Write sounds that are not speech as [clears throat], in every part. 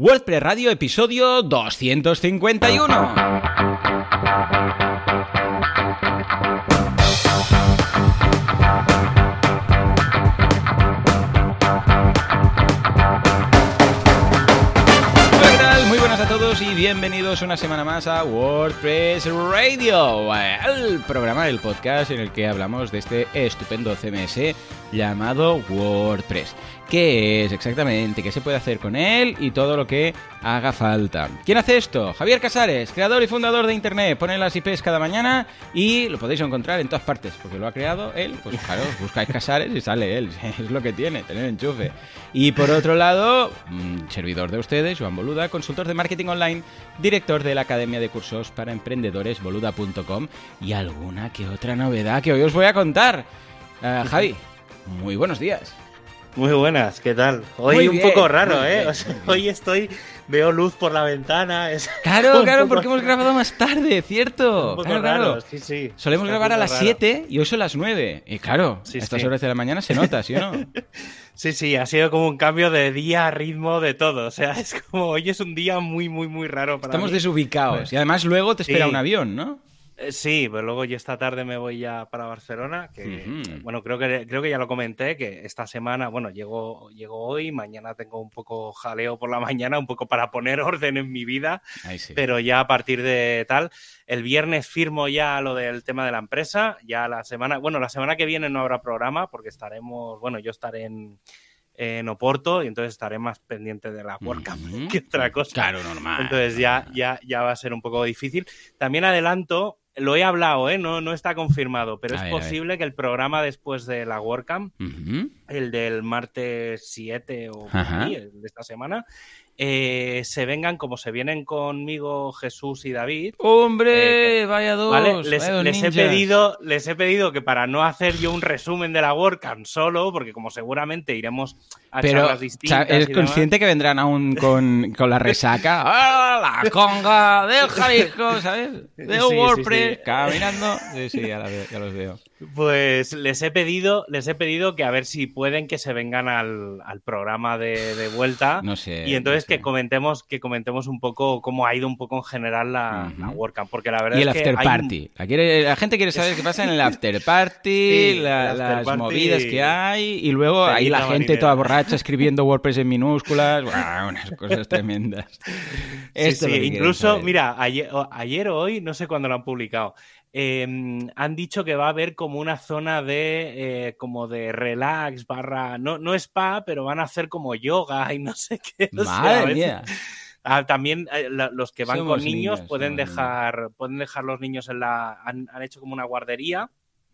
WordPress Radio, episodio 251. Hola, ¿qué tal? Muy buenas a todos y bienvenidos una semana más a WordPress Radio, el programa del podcast en el que hablamos de este estupendo CMS llamado WordPress. ¿Qué es exactamente? ¿Qué se puede hacer con él? Y todo lo que haga falta. ¿Quién hace esto? Javier Casares, creador y fundador de Internet. Pone las IPs cada mañana y lo podéis encontrar en todas partes, porque lo ha creado él. Pues [laughs] claro, buscáis Casares y sale él. [laughs] Es lo que tiene, tener enchufe. Y por otro lado, mm, servidor de ustedes, Joan Boluda, consultor de marketing online, director de la Academia de Cursos para Emprendedores, boluda.com y alguna que otra novedad que hoy os voy a contar. Ah, [laughs] Javi, muy buenos días. Muy buenas, ¿qué tal? Hoy Muy un bien, poco raro, ¿eh? bien, O sea, hoy estoy, veo luz por la ventana. Es [laughs] Claro, claro, poco- porque hemos grabado más tarde, ¿cierto? un poco Claro, raro, claro. sí, sí. Solemos Está grabar a las raro. 7 y hoy son las 9. Y claro, Sí, a estas sí. horas de la mañana se nota, ¿sí o no? [laughs] Sí, sí, ha sido como un cambio de día, ritmo, de todo. O sea, [laughs] es como hoy es un día muy, muy, muy raro para Estamos mí. desubicados. Y además luego te espera Sí. un avión, ¿no? Eh, Sí, pero luego yo esta tarde me voy ya para Barcelona, que bueno, creo que creo que ya lo comenté, que esta semana, bueno, llego, llego hoy, mañana tengo un poco jaleo por la [laughs] mañana, un poco para poner orden en mi vida, sí. pero ya a partir de tal, el viernes firmo ya lo del tema de la empresa, ya la semana, bueno, la semana que viene no habrá programa porque estaremos, bueno, yo estaré en, en Oporto y entonces estaré más pendiente de la WordCamp Ujú. [laughs] que otra cosa. Claro, normal. Entonces ya, ya, ya va a ser un poco difícil. También adelanto, lo he hablado, ¿eh? no, no está confirmado, pero A es ver, posible que el programa después de la WordCamp, el del martes 7 o de esta semana, eh, se vengan como se vienen conmigo Jesús y David. ¡Hombre! vaya dos. ¿Vale? Les, vaya dos les he pedido, les he pedido que para no hacer yo un resumen de la WordCamp solo, porque como seguramente iremos a Pero, charlas cha- distintas. ¿eres demás, consciente que vendrán aún con, con la resaca? [laughs] ¡Ah, la conga del Jalisco, ¿sabes? Del Sí, sí, WordPress, sí. caminando. Sí, sí, ya, la veo- ya los veo. Pues les he pedido, les he pedido que a ver si pueden que se vengan al, al programa de, de vuelta. No sé. y entonces no sé. que comentemos, que comentemos un poco cómo ha ido un poco en general la, Ujú. la WordCamp. Porque la verdad Y el es que after hay un- party. La, quiere- la gente quiere saber qué pasa en el [laughs] after party, Sí, la- el after las party. movidas que hay, y luego ahí la gente marinera. toda borracha [laughs] escribiendo WordPress en minúsculas. Buah, unas cosas tremendas. Sí, Esto sí, que quieren incluso, mira, ayer, ayer o hoy, no sé cuándo lo han publicado, eh, han dicho que va a haber como una zona de eh, como de relax barra, no, no spa, pero van a hacer como yoga [laughs] y no sé qué. o sea, a veces-. Ah, también eh, la- los que van Somos con niños, niños, pueden dejar pueden dejar los niños en la han, han hecho como una guardería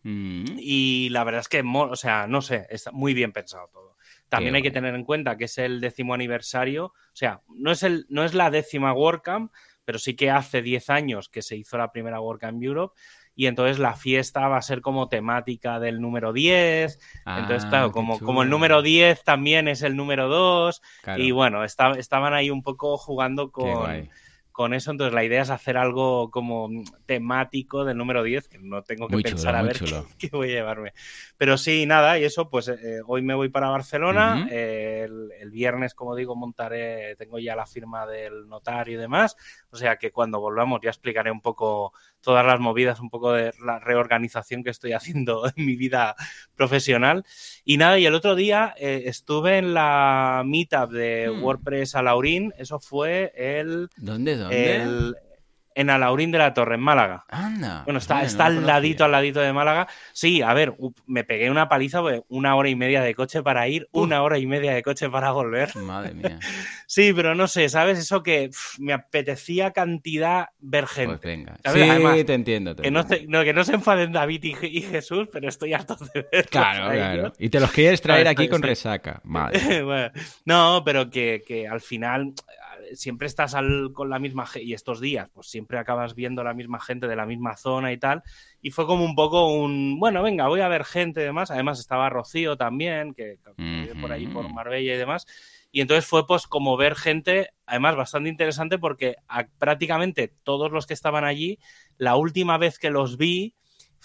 Mm. y la verdad es que o sea no sé está muy bien pensado todo también Qué hay que tener en cuenta que es el décimo aniversario o sea no es el no es la décima WordCamp pero sí que hace 10 años que se hizo la primera WordCamp Europe y entonces la fiesta va a ser como temática del número 10 entonces Ah, claro qué como, como el número 10 también es el número 2 Claro, y bueno, esta- estaban ahí un poco jugando con. Con eso. Entonces, la idea es hacer algo como temático del número 10, que no tengo que Muy pensar chulo, a ver qué, [laughs] qué voy a llevarme. Pero sí, nada, y eso, pues eh, hoy me voy para Barcelona. Eh, el, el viernes, como digo, montaré, tengo ya la firma del notario y demás. O sea que cuando volvamos ya explicaré un poco todas las movidas, un poco de la reorganización que estoy haciendo [laughs] en mi vida profesional. Y nada, y el otro día eh, estuve en la meetup de Hmm. WordPress a Laurín, eso fue el, ¿Dónde, dónde? el en Alaurín de la Torre, en Málaga. Anda. Bueno, está, no al ladito, al ladito de Málaga. Sí, a ver, me pegué una paliza, pues, una hora y media de coche para ir, una hora y media de coche para volver. Madre mía. [laughs] Sí, pero no sé, ¿sabes? Eso que me apetecía cantidad ver Pues gente. venga. ¿Sabes? Sí, Además, te entiendo. te Que no, entiendo. se, no, que no se enfaden David y, Je- y Jesús, pero estoy harto de verlos Claro, claro. ellos. Y te los quieres traer [laughs] aquí estoy- con estoy- resaca. Vale. [laughs] Bueno, no, pero que, que al final siempre estás al- con la misma gente y estos días, pues siempre acabas viendo la misma gente de la misma zona y tal. Y fue como un poco un, bueno, venga, voy a ver gente y demás. Además estaba Rocío también, que, que vive por ahí, por. Marbella y demás. Y entonces fue pues como ver gente, además bastante interesante porque a- prácticamente todos los que estaban allí, la última vez que los vi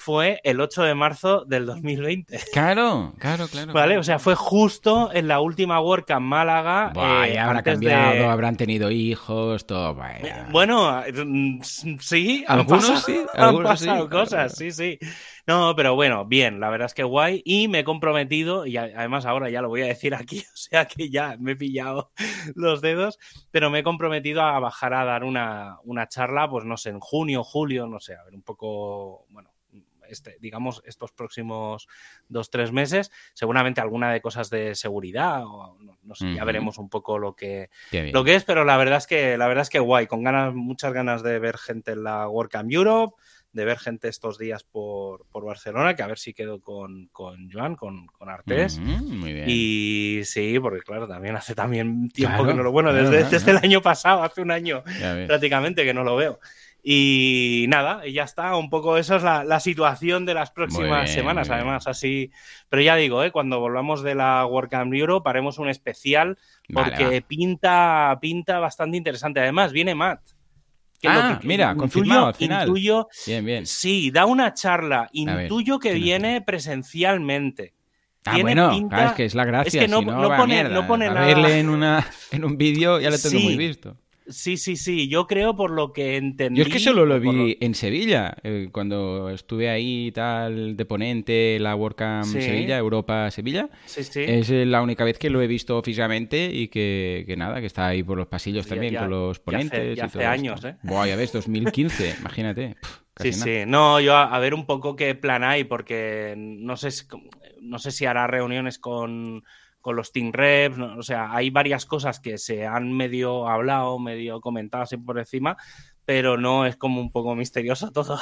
fue el 8 de marzo del 2020. Claro, claro, claro. ¿Vale? O sea, fue justo en la última WordCamp Málaga. Buah, eh, habrá cambiado, de- habrán tenido hijos, todo. vaya. Bueno, mm, sí, han Algunos pasado, sí, [laughs] han algunos sí, pasado claro, cosas, claro. sí, sí. No, pero bueno, bien, la verdad es que guay. Y me he comprometido, y además ahora ya lo voy a decir aquí, [laughs] o sea que ya me he pillado los dedos, pero me he comprometido a bajar a dar una, una charla, pues no sé, en junio, julio, no sé, a ver, un poco, bueno, este, digamos, estos próximos dos, tres meses, seguramente alguna de cosas de seguridad, o no, no sé, ya veremos un poco lo que, lo que es, pero la verdad es que la verdad es que guay, con ganas, muchas ganas de ver gente en la WordCamp Europe, de ver gente estos días por, por Barcelona, que a ver si quedo con, con Joan, con, con Artés. Muy bien. Y sí, porque claro, también hace también tiempo Claro, que no lo bueno, claro, desde, claro, desde el año pasado, hace un año prácticamente que no lo veo. Y nada, y ya está, un poco esa es la, la situación de las próximas bien, semanas, además así, pero ya digo, ¿eh? cuando volvamos de la WordCamp Europe haremos un especial Vale, porque pinta, pinta bastante interesante. Además, viene Matt. que lo Ah, mira, confirmado al final. Intuyo, Bien, bien. sí, da una charla. ver, Intuyo que viene presencialmente. Ah, Tiene bueno, pinta- es que es la gracia. es que no- si no, pone- no pone A nada. verle en, una, en un vídeo ya lo tengo Sí. muy visto. Sí, sí, sí. Yo creo por lo que entendí. Yo es que solo lo vi en Sevilla, eh, cuando estuve ahí y tal de ponente, la WordCamp Sí. Sevilla, Europa Sevilla. Sí, sí. Es eh, la única vez que lo he visto físicamente y que, que nada, que está ahí por los pasillos Ya- también ya- con los ya hace- ponentes. ya y hace todo años, esto. ¿eh? Buah, ya ves, 2015, [laughs] imagínate. Pff, Sí, nada. sí. No, yo a, a ver un poco qué plan hay, porque no sé si, no sé si hará reuniones con, con los team reps, no, o sea, hay varias cosas que se han medio hablado, medio comentado así por encima, pero no es como un poco misterioso [laughs] todo.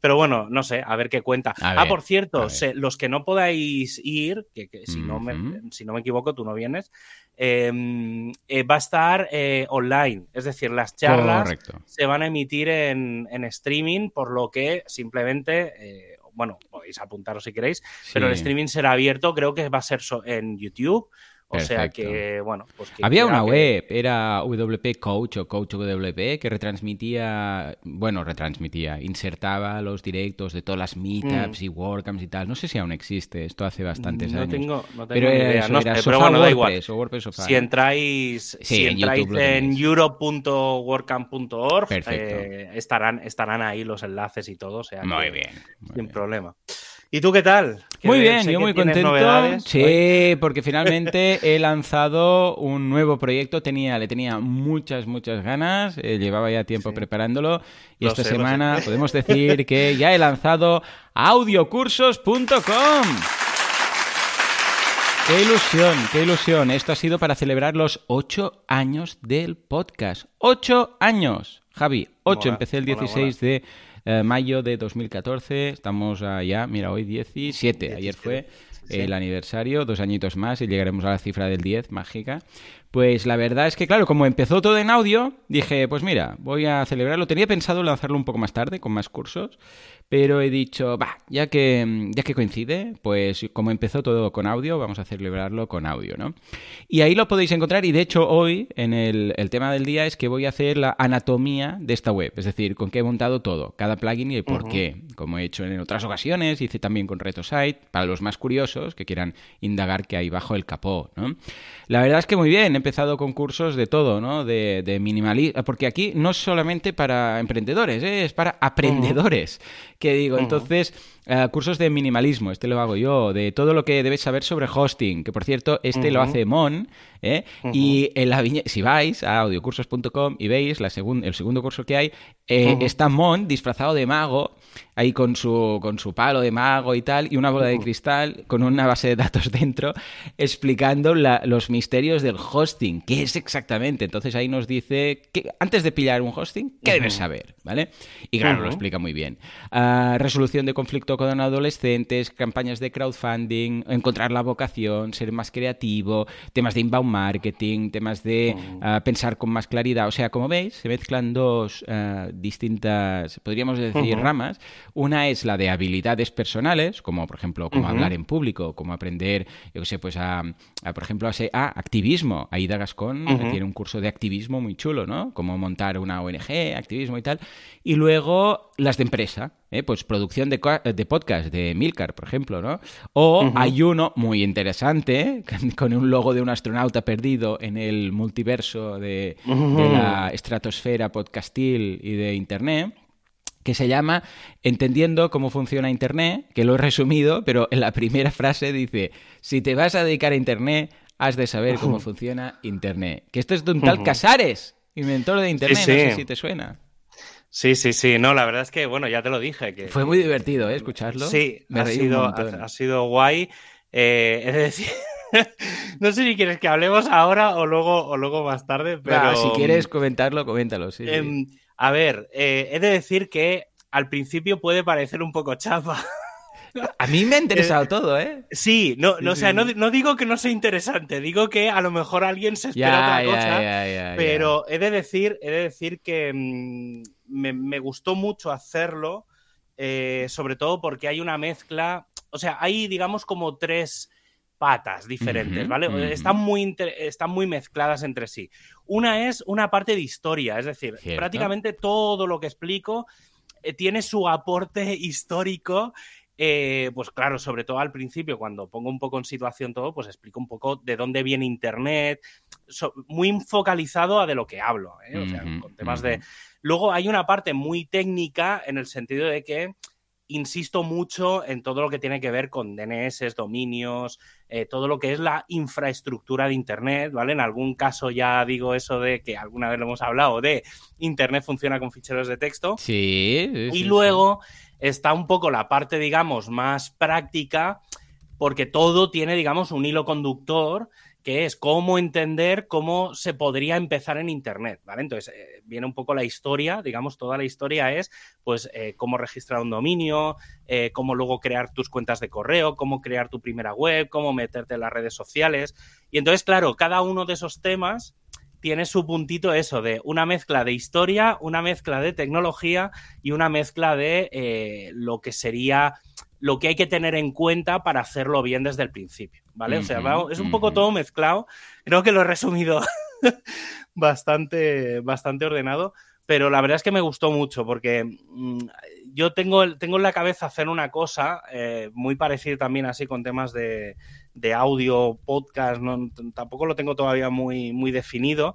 Pero bueno, no sé, a ver qué cuenta. Ah, por cierto, se- los que no podáis ir, que, que si, no me, si no me equivoco, tú no vienes, eh, eh, va a estar eh, online, es decir, las charlas Correcto. se van a emitir en, en streaming, por lo que simplemente, eh, bueno, podéis apuntaros si queréis, pero el streaming será abierto, creo que va a ser so- en YouTube. O sea que, bueno, pues que Había una que- web, era WP Coach o Coach WP, que retransmitía, bueno, retransmitía, insertaba los directos de todas las meetups y WordCamps y tal. No sé si aún existe, esto hace bastantes Mm. no años. Tengo, no tengo pero era idea, eso, no era pero bueno, da igual. WordPress o WordPress. Si entráis, Sí, si en entráis en Perfecto. eh, estarán, estarán ahí los enlaces y todo. O sea Muy bien. muy Sin bien. problema. ¿Y tú qué tal? Muy bien, yo muy contento. novedades. Sí, porque finalmente he lanzado un nuevo proyecto. Tenía, le tenía muchas, muchas ganas. eh, llevaba ya tiempo Sí. preparándolo. Y Lo esta sé, semana podemos decir que ya he lanzado audiocursos.com. Qué ilusión, qué ilusión. Esto ha sido para celebrar los ocho años del podcast. ¡Ocho años! Javi, ocho. Empecé el mola, 16 de eh, mayo de 2014. Estamos allá, mira, hoy 17. Ayer 17, fue el aniversario, dos añitos más y llegaremos a la cifra del 10, mágica. Pues la verdad es que, claro, como empezó todo en audio, dije, pues mira, voy a celebrarlo. Tenía pensado lanzarlo un poco más tarde, con más cursos, pero he dicho, va, ya que, ya que coincide, pues como empezó todo con audio, vamos a celebrarlo con audio, ¿no? Y ahí lo podéis encontrar y de hecho hoy en el, el tema del día es que voy a hacer la anatomía de esta web, es decir, con qué he montado todo, cada plugin y el por qué, como he hecho en otras ocasiones, hice también con RetroSite, para los más curiosos que quieran indagar qué hay bajo el capó, ¿no? La verdad es que muy bien, he empezado con cursos de todo, ¿no? De, de minimalismo, porque aquí no es solamente para emprendedores, ¿eh? es para aprendedores, que digo, entonces, eh, cursos de minimalismo, este lo hago yo, de todo lo que debes saber sobre hosting, que por cierto, este lo hace Mon, ¿eh? Y en la si vais a audiocursos.com y veis la segun- el segundo curso que hay, eh, está Mon disfrazado de mago, ahí con su, con su palo de mago y tal, y una bola de Ujú. cristal con una base de datos [laughs] dentro, explicando la- los misterios del hosting, qué es exactamente. Entonces ahí nos dice, que, antes de pillar un hosting, ¿qué debes saber? ¿Vale? Y claro, lo explica muy bien. Ah, resolución de conflicto con adolescentes, campañas de crowdfunding, encontrar la vocación, ser más creativo, temas de inbound marketing, temas de ah, pensar con más claridad. O sea, como veis, se mezclan dos ah, distintas, podríamos decir, ramas. Una es la de habilidades personales, como por ejemplo, cómo hablar en público, cómo aprender, yo qué sé, pues a, a, por ejemplo, a, a activismo. Aida Gascón Ujú. tiene un curso de activismo muy chulo, ¿no? Cómo montar una ONG, activismo y tal. Y luego las de empresa, ¿eh? pues producción de, de, podcast de Milcar, por ejemplo, ¿no? O hay uno muy interesante, [laughs] con un logo de un astronauta perdido en el multiverso de, de la estratosfera podcastil y de Internet que se llama Entendiendo cómo funciona Internet, que lo he resumido, pero en la primera frase dice, si te vas a dedicar a Internet, has de saber cómo funciona Internet. Que esto es de un tal Casares, inventor de Internet, no sé si te suena. Sí, sí, sí. No, la verdad es que, bueno, ya te lo dije. Que... Fue muy divertido, ¿eh? Escucharlo. Sí, ha, sido, ha, sido guay. Eh, es decir, [laughs] no sé si quieres que hablemos ahora o luego, o luego más tarde, pero... si quieres comentarlo, coméntalo, sí. Em, a ver, eh, he de decir que al principio puede parecer un poco chapa. A mí me ha interesado eh, todo, ¿eh? Sí, no, no, o sea, no, digo que no sea interesante, digo que a lo mejor alguien se espera otra cosa, pero he de decir, he de decir que mm, me, gustó mucho hacerlo, eh, sobre todo porque hay una mezcla, o sea, hay digamos como tres patas diferentes, ¿vale? están, muy están muy mezcladas entre sí. Una es una parte de historia, es decir, prácticamente todo lo que explico eh, tiene su aporte [laughs] histórico. Eh, pues claro, sobre todo al principio, cuando pongo un poco en situación todo, pues explico un poco de dónde viene Internet, muy focalizado a de lo que hablo, ¿eh? o sea, con temas de... Luego hay una parte muy técnica en el sentido de que insisto mucho en todo lo que tiene que ver con DNS, dominios, eh, todo lo que es la infraestructura de Internet, ¿vale? En algún caso ya digo eso de que alguna vez lo hemos hablado, de Internet funciona con ficheros de texto. Sí. y luego está un poco la parte, digamos, más práctica, porque todo tiene, digamos, un hilo conductor que es cómo entender cómo se podría empezar en Internet, ¿vale? Entonces, eh, viene un poco la historia, digamos, toda la historia es, pues, eh, cómo registrar un dominio, eh, cómo luego crear tus cuentas de correo, cómo crear tu primera web, cómo meterte en las redes sociales. Y entonces, claro, cada uno de esos temas tiene su puntito eso de una mezcla de historia, una mezcla de tecnología y una mezcla de lo que sería lo que hay que tener en cuenta para hacerlo bien desde el principio, ¿vale? o sea, es un poco todo mezclado. Creo que lo he resumido [laughs] bastante, bastante ordenado, pero la verdad es que me gustó mucho porque mm, yo tengo, tengo en la cabeza hacer una cosa eh, muy parecida también así con temas de, audio, podcast, tampoco lo tengo todavía muy, muy definido.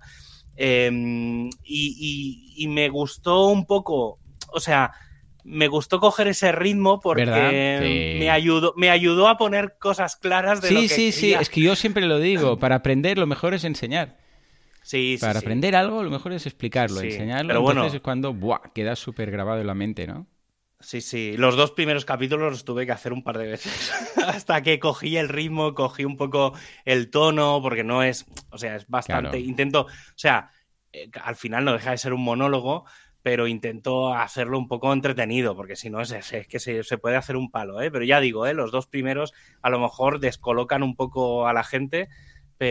Em, y me gustó un poco, o sea, me gustó coger ese ritmo porque me, ayudó, me ayudó a poner cosas claras de sí, lo que Sí, sí, sí, es que yo siempre lo digo, [laughs] para aprender lo mejor es enseñar. Sí, Para aprender algo lo mejor es explicarlo, enseñarlo, pero entonces bueno, es cuando buah, queda súper grabado en la mente, ¿no? Sí, sí, los dos primeros capítulos los tuve que hacer un par de veces [laughs] hasta que cogí el ritmo, cogí un poco el tono, porque no es, o sea, es bastante, intento, o sea, eh, al final no deja de ser un monólogo, pero intento hacerlo un poco entretenido, porque si no es, es, que se, se, puede hacer un palo, ¿eh? Pero ya digo, ¿eh? los dos primeros a lo mejor descolocan un poco a la gente,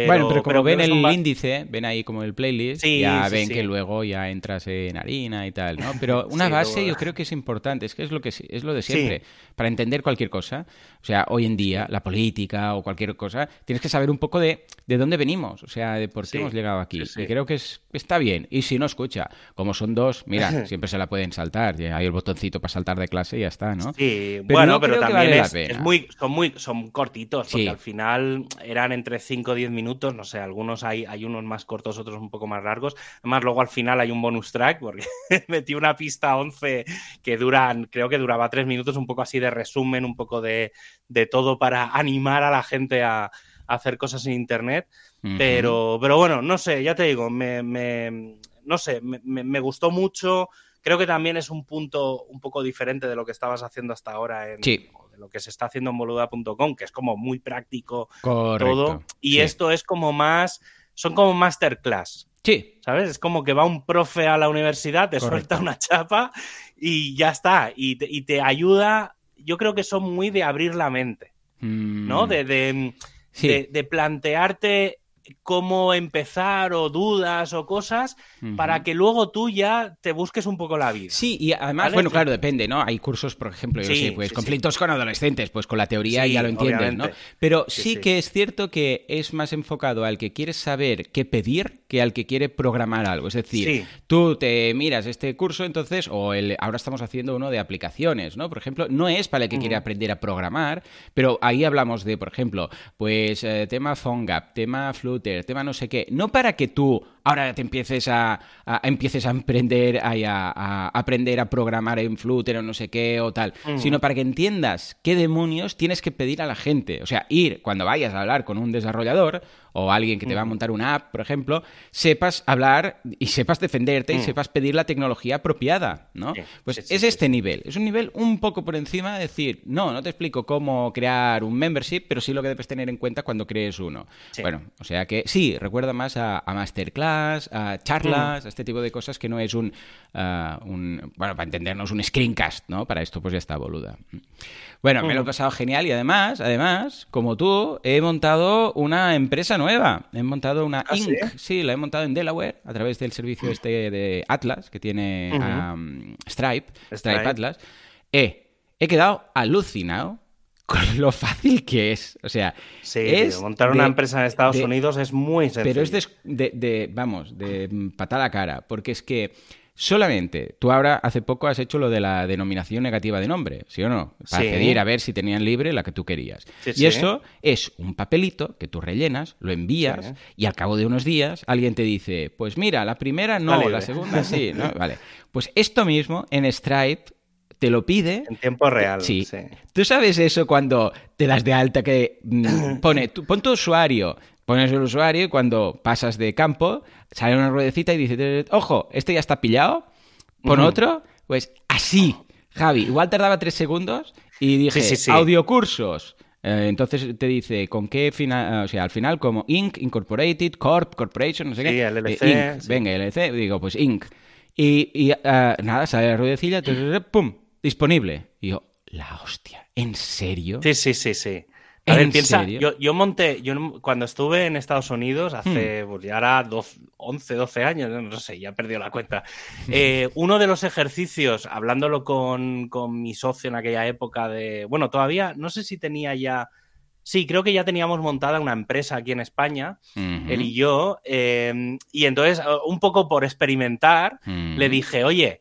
bueno, pero como ven el índice, ven ahí como el playlist, ya ven que luego ya entras en harina y tal, ¿no? Pero [laughs] una base yo creo que es importante, es que es lo que es lo de siempre, para entender cualquier cosa. O sea, hoy en día, la política o cualquier cosa, tienes que saber un poco de, de dónde venimos, o sea, de por qué hemos llegado aquí. Y creo que es, está bien. Y si no escucha, como son dos, mira, siempre se la pueden saltar. Hay el botoncito para saltar de clase y ya está, ¿no? Sí, bueno, pero también es, muy, son muy, son cortitos, porque al final eran entre 5 o 10 minutos no sé, algunos hay, hay unos más cortos, otros un poco más largos. Además, luego al final hay un bonus track, porque [laughs] metí una pista 11 que duran, creo que duraba tres minutos, un poco así de resumen, un poco de, todo para animar a la gente a, hacer cosas en Internet. pero, pero bueno, no sé, ya te digo, me, no sé, me, gustó mucho. Creo que también es un punto un poco diferente de lo que estabas haciendo hasta ahora en, sí lo que se está haciendo en boluda.com, que es como muy práctico todo. Y esto es como más, son como masterclass. Sí. ¿Sabes? Es como que va un profe a la universidad, te suelta una chapa y ya está. Y te, ayuda, yo creo que son muy de abrir la mente, ¿no? Mm. De, de, plantearte cómo empezar o dudas o cosas para que luego tú ya te busques un poco la vida. Sí, y además, bueno, claro, depende, ¿no? Hay cursos, por ejemplo, yo sé, pues conflictos con adolescentes, pues con la teoría ya lo entiendes, ¿no? Pero sí, que es cierto que es más enfocado al que quiere saber qué pedir que al que quiere programar algo. Es decir, tú te miras este curso, entonces, o el, ahora estamos haciendo uno de aplicaciones, ¿no? Por ejemplo, no es para el que quiere aprender a programar, pero ahí hablamos de, por ejemplo, pues eh, tema PhoneGap, tema Tema no sé qué. No para que tú ahora te empieces a, empieces a emprender, a, a, aprender a programar en Flutter o no sé qué o tal, sino para que entiendas qué demonios tienes que pedir a la gente. O sea, ir cuando vayas a hablar con un desarrollador o alguien que te va a montar una app, por ejemplo, sepas hablar y sepas defenderte y mm. sepas pedir la tecnología apropiada, ¿no? pues es este nivel. Es un nivel un poco por encima de decir, no, no te explico cómo crear un membership, pero sí lo que debes tener en cuenta cuando crees uno. Bueno, o sea que sí, recuerda más a, masterclass, a charlas, mm. a este tipo de cosas que no es un, ah, un, bueno, para entendernos, un screencast, ¿no? Para esto pues ya está boluda. Bueno, me lo he pasado genial y además, además, como tú, he montado una empresa nueva. He montado una ¿Ah, Inc. ¿sí? la he montado en Delaware a través del servicio este de Atlas que tiene Stripe, Stripe, Atlas. He, he quedado alucinado con lo fácil que es. O sea, es montar una empresa en Estados Unidos es muy sencillo. Pero es de, de, vamos, de patada cara, porque es que Solamente, tú ahora hace poco has hecho lo de la denominación negativa de nombre, ¿sí o no? Para pedir a ver si tenían libre la que tú querías. y eso es un papelito que tú rellenas, lo envías y al cabo de unos días alguien te dice, pues mira, la primera no, la segunda sí, [laughs] ¿no? Vale. Pues esto mismo en Stripe te lo pide. En tiempo real. Sí. Tú sabes eso cuando te das de alta que mm, [coughs] pone, pon tu usuario, pones el usuario y cuando pasas de campo sale una ruedecita y dice, ojo, este ya está pillado, pon otro, pues así, Javi. Igual tardaba tres segundos y dije, audiocursos. Eh, entonces te dice con qué final, o sea, al final como Inc, Incorporated, Corp, Corporation, no sé qué. LLC, eh, Inc, venga, LLC, digo, pues Inc. Y, eh, nada, sale la ruedecilla, pum, disponible. Y yo, la hostia, ¿en serio? Sí, sí, sí, sí. A ver, piensa, yo, monté, yo cuando estuve en Estados Unidos hace, hmm. pues ya era 11, 12 años, no sé, ya he perdido la cuenta. [laughs] Eh, uno de los ejercicios, hablándolo con, mi socio en aquella época de, bueno, todavía, no sé si tenía ya, sí, creo que ya teníamos montada una empresa aquí en España, él y yo, eh, y entonces, un poco por experimentar, le dije, oye,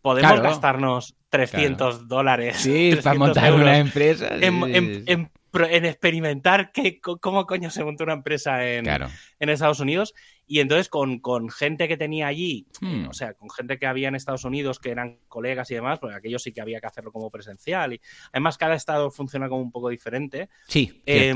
podemos gastarnos 300 dólares. Sí, para montar una empresa. en, en experimentar qué, cómo coño se montó una empresa en, en Estados Unidos. Y entonces con, gente que tenía allí, hmm. o sea, con gente que había en Estados Unidos que eran colegas y demás, porque aquello sí que había que hacerlo como presencial. Y además cada estado funciona como un poco diferente. Sí, eh,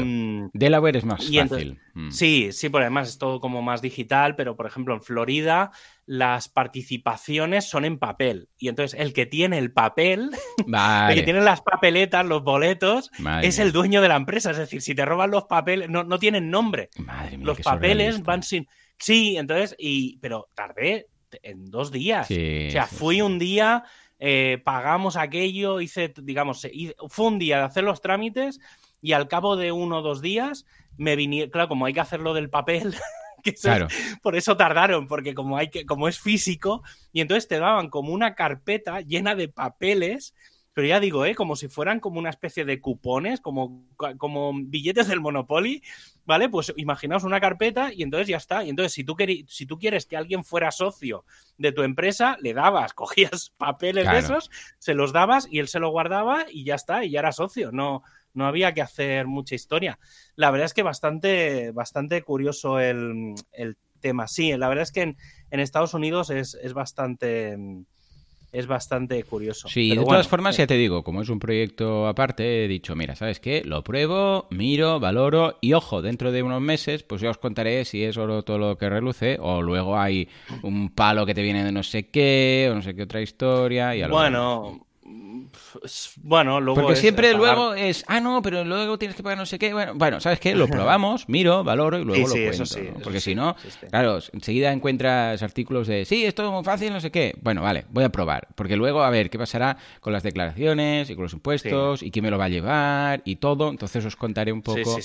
Delaware es más fácil. Hmm. Sí, sí, por además es todo como más digital, pero por ejemplo en Florida las participaciones son en papel. Y entonces el que tiene el papel, [laughs] el que tiene las papeletas, los boletos, es el dueño de la empresa. Es decir, si te roban los papeles, no, no tienen nombre. los papeles van sin. Sí, entonces, y, pero tardé en dos días. o sea, fui un día, eh, pagamos aquello, hice, digamos, fue un día de hacer los trámites y al cabo de uno o dos días me vinieron, claro, como hay que hacerlo del papel. [laughs] claro. por eso tardaron, porque como hay que, como es físico, y entonces te daban como una carpeta llena de papeles pero ya digo, ¿eh? como si fueran como una especie de cupones, como, como billetes del Monopoly, ¿vale? Pues imaginaos una carpeta y entonces ya está. Y entonces, si tú, si tú quieres que alguien fuera socio de tu empresa, le dabas, [laughs] cogías papeles de esos, se los dabas y él se lo guardaba y ya está, y ya era socio. No, no había que hacer mucha historia. La verdad es que bastante, bastante curioso el, tema. Sí, la verdad es que en, en Estados Unidos es, es bastante es bastante curioso. Sí, de todas formas, ya te digo, como es un proyecto aparte, he dicho, mira, ¿sabes qué? Lo pruebo, miro, valoro y ojo, dentro de unos meses, pues ya os contaré si es oro todo lo que reluce o luego hay un palo que te viene de no sé qué o no sé qué otra historia. Y bueno, bueno, luego. Porque siempre luego es, ah, no, pero luego tienes que pagar no sé qué. Bueno, bueno ¿sabes qué? Lo probamos, miro, valoro y luego lo cuento. Porque si no, claro, enseguida encuentras artículos de, sí, esto es muy fácil, no sé qué. Bueno, vale, voy a probar. Porque luego, a ver, ¿qué pasará con las declaraciones y con los impuestos y quién me lo va a llevar y todo? Entonces os contaré un poco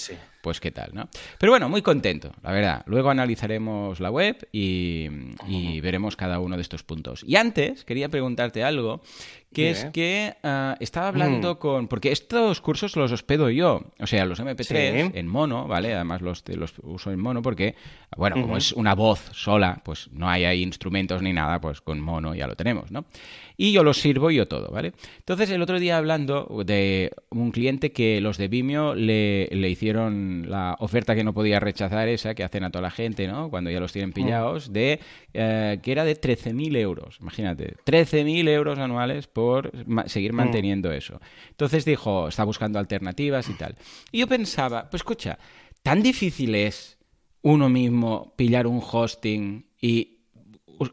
pues qué tal, ¿no? Pero bueno, muy contento, la verdad. Luego analizaremos la web y, veremos cada uno de estos puntos. Y antes quería preguntarte algo, que es que ah, estaba hablando mm. con... Porque estos cursos los hospedo yo, o sea, los MP3 en mono, ¿vale? Además los, los uso en mono porque, bueno, como es una voz sola, pues no hay ahí instrumentos ni nada, pues con mono ya lo tenemos, ¿no? Y yo los sirvo yo todo, ¿vale? Entonces el otro día hablando de un cliente que los de Vimeo le, le hicieron la oferta que no podía rechazar, esa que hacen a toda la gente, ¿no? Cuando ya los tienen mm. pillados, de eh, que era de 13.000 euros, imagínate, 13.000 euros anuales por seguir mm. manteniendo eso. Entonces dijo, está buscando alternativas y tal. Y yo pensaba, pues escucha, tan difícil es uno mismo pillar un hosting y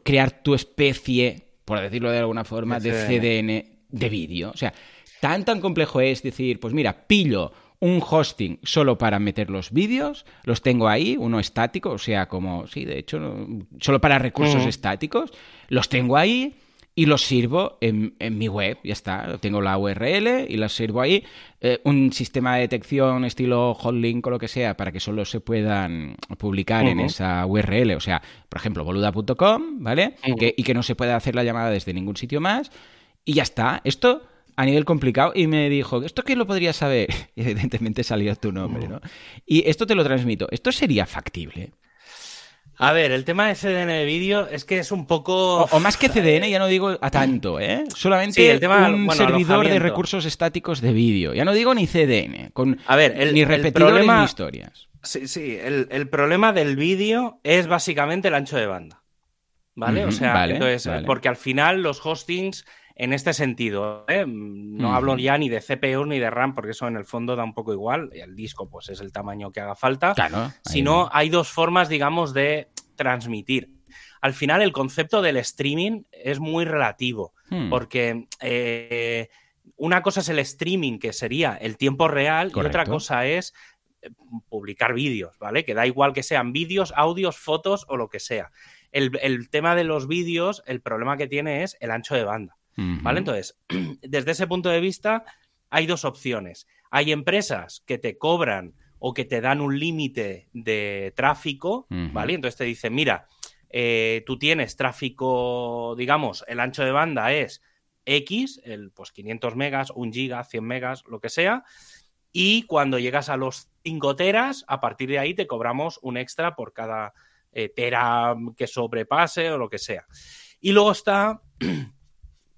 crear tu especie, por decirlo de alguna forma, de CDN de vídeo. O sea, tan tan complejo es decir, pues mira, pillo un hosting solo para meter los vídeos, los tengo ahí, uno estático, o sea, como, sí, de hecho, solo para recursos estáticos, los tengo ahí y los sirvo en, mi web, ya está, tengo la URL y las sirvo ahí, eh, un sistema de detección estilo hotlink o lo que sea, para que solo se puedan publicar en esa URL, o sea, por ejemplo, boluda.com, ¿vale? y que no se pueda hacer la llamada desde ningún sitio más, y ya está, esto a nivel complicado y me dijo, ¿esto qué lo podría saber? [laughs] Y evidentemente salió tu nombre, ¿no? Y esto te lo transmito. ¿Esto sería factible? A ver, el tema de CDN de vídeo es que es un poco... O, más que CDN, ya no digo a tanto, ¿eh? Solamente el tema, un servidor de recursos estáticos de vídeo. Ya no digo ni CDN, con a ver, el, ni repetidores ni historias. Sí, sí, el, problema del vídeo es básicamente el ancho de banda. ¿Vale? o sea, entonces, porque al final los hostings en este sentido. ¿eh? No hablo ya ni de CPU ni de RAM, porque eso en el fondo da un poco igual. El disco, pues es el tamaño que haga falta. Claro, sino hay dos formas, digamos, de transmitir. Al final, el concepto del streaming es muy relativo, hmm. porque eh, una cosa es el streaming, que sería el tiempo real, y otra cosa es eh, publicar vídeos, ¿vale? Que da igual que sean vídeos, audios, fotos o lo que sea. el tema de los vídeos, el problema que tiene es el ancho de banda. ¿Vale? Entonces, [clears throat] desde ese punto de vista, hay dos opciones. Hay empresas que te cobran o que te dan un límite de tráfico, ¿vale? Entonces te dicen, mira, eh, tú tienes tráfico, digamos, el ancho de banda es X, el, pues 500 megas, 1 giga, 100 megas, lo que sea, y cuando llegas a los 5 teras, a partir de ahí te cobramos un extra por cada eh, tera que sobrepase o lo que sea. Y luego está [clears throat]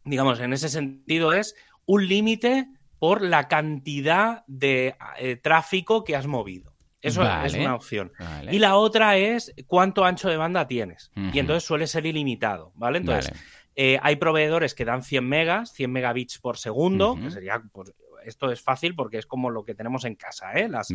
digamos, en ese sentido es un límite por la cantidad de eh, tráfico que has movido. Eso es una opción. Y la otra es cuánto ancho de banda tienes. Y entonces suele ser ilimitado, ¿vale? Entonces, eh, hay proveedores que dan 100 megas, 100 megabits por segundo, que sería pues, esto es fácil porque es como lo que tenemos en casa, ¿eh? Las,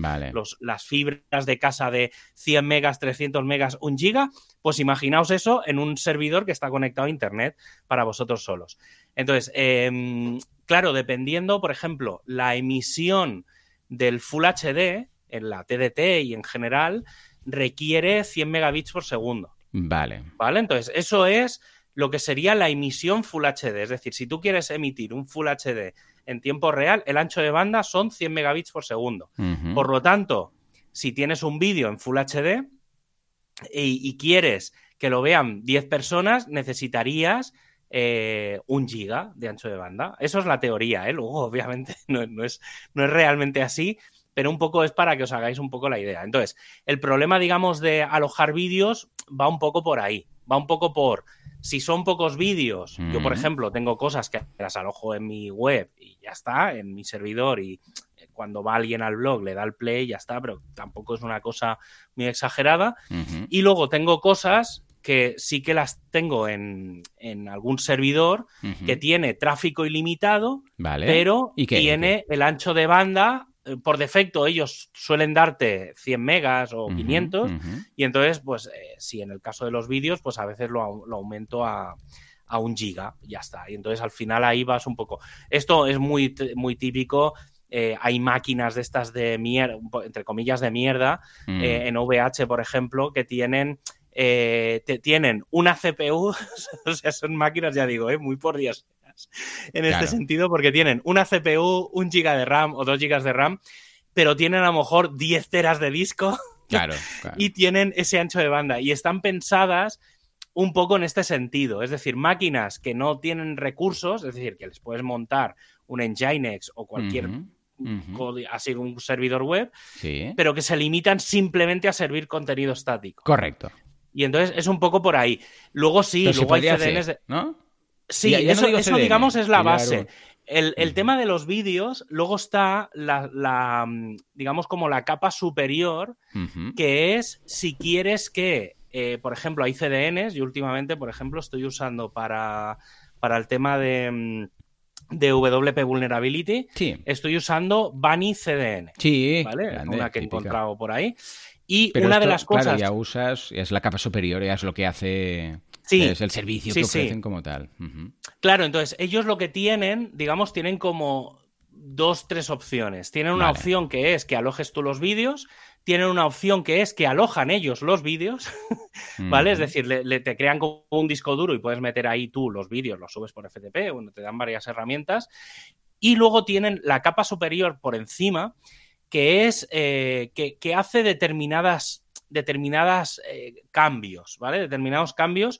las fibras de casa de 100 megas, 300 megas, 1 giga, pues imaginaos eso en un servidor que está conectado a Internet para vosotros solos. Entonces, em, claro, dependiendo, por ejemplo, la emisión del Full HD en la TDT y en general requiere 100 megabits por segundo. Vale. Vale, entonces eso es lo que sería la emisión Full HD. Es decir, si tú quieres emitir un Full HD en tiempo real, el ancho de banda son 100 megabits por segundo. Por lo tanto, si tienes un vídeo en Full HD y, quieres que lo vean 10 personas, necesitarías eh, un giga de ancho de banda. Eso es la teoría, ¿eh? Luego, [laughs] obviamente, no, es, no es realmente así, pero un poco es para que os hagáis un poco la idea. Entonces, el problema, digamos, de alojar vídeos va un poco por ahí. Va un poco por si son pocos vídeos, yo por ejemplo tengo cosas que las alojo en mi web y ya está, en mi servidor y eh, cuando va alguien al blog le da el play y ya está, pero tampoco es una cosa muy exagerada. Y luego tengo cosas que sí que las tengo en, algún servidor que tiene tráfico ilimitado, pero tiene el ancho de banda por defecto ellos suelen darte 100 megas o 500 y entonces, pues, eh, si en el caso de los vídeos, pues a veces lo, aumento a, un giga, ya está. Y entonces al final ahí vas un poco. Esto es muy, muy típico. Eh, hay máquinas de estas de mierda, entre comillas de mierda, mm. en VH, por ejemplo, que tienen tienen una CPU, [laughs] o sea, son máquinas, ya digo, muy por Dios en este sentido, porque tienen una CPU, un giga de RAM o dos gigas de RAM, pero tienen a lo mejor 10 teras de disco. [laughs] Claro, y tienen ese ancho de banda. Y están pensadas un poco en este sentido. Es decir, máquinas que no tienen recursos, es decir, que les puedes montar un Nginx o cualquier así un servidor web, pero que se limitan simplemente a servir contenido estático. Correcto. Y entonces es un poco por ahí. Luego sí, luego hay CDNs ¿no? Sí, eso, digamos es la base. El, tema de los vídeos, luego está la, mm, digamos, como la capa superior, que es si quieres que, eh, por ejemplo, hay CDNs, y últimamente, por ejemplo, estoy usando para, para el tema de, mm, de WP Vulnerability, estoy usando Bunny CDN. Sí, ¿vale? una que he encontrado por ahí. Y una de las cosas. Claro, ya usas, es la capa superior, ya es lo que hace. Sí, es el servicio que ofrecen como tal. Claro, entonces ellos lo que tienen, digamos, tienen como dos, tres opciones. Tienen una opción que es que alojes tú los vídeos, tienen una opción que es que alojan ellos los vídeos, [laughs] ¿vale? Es decir, le, te crean como un disco duro y puedes meter ahí tú los vídeos, los subes por FTP, bueno, te dan varias herramientas. Y luego tienen la capa superior por encima, que es eh, que, hace determinadas, determinadas eh, cambios, ¿vale? Determinados cambios.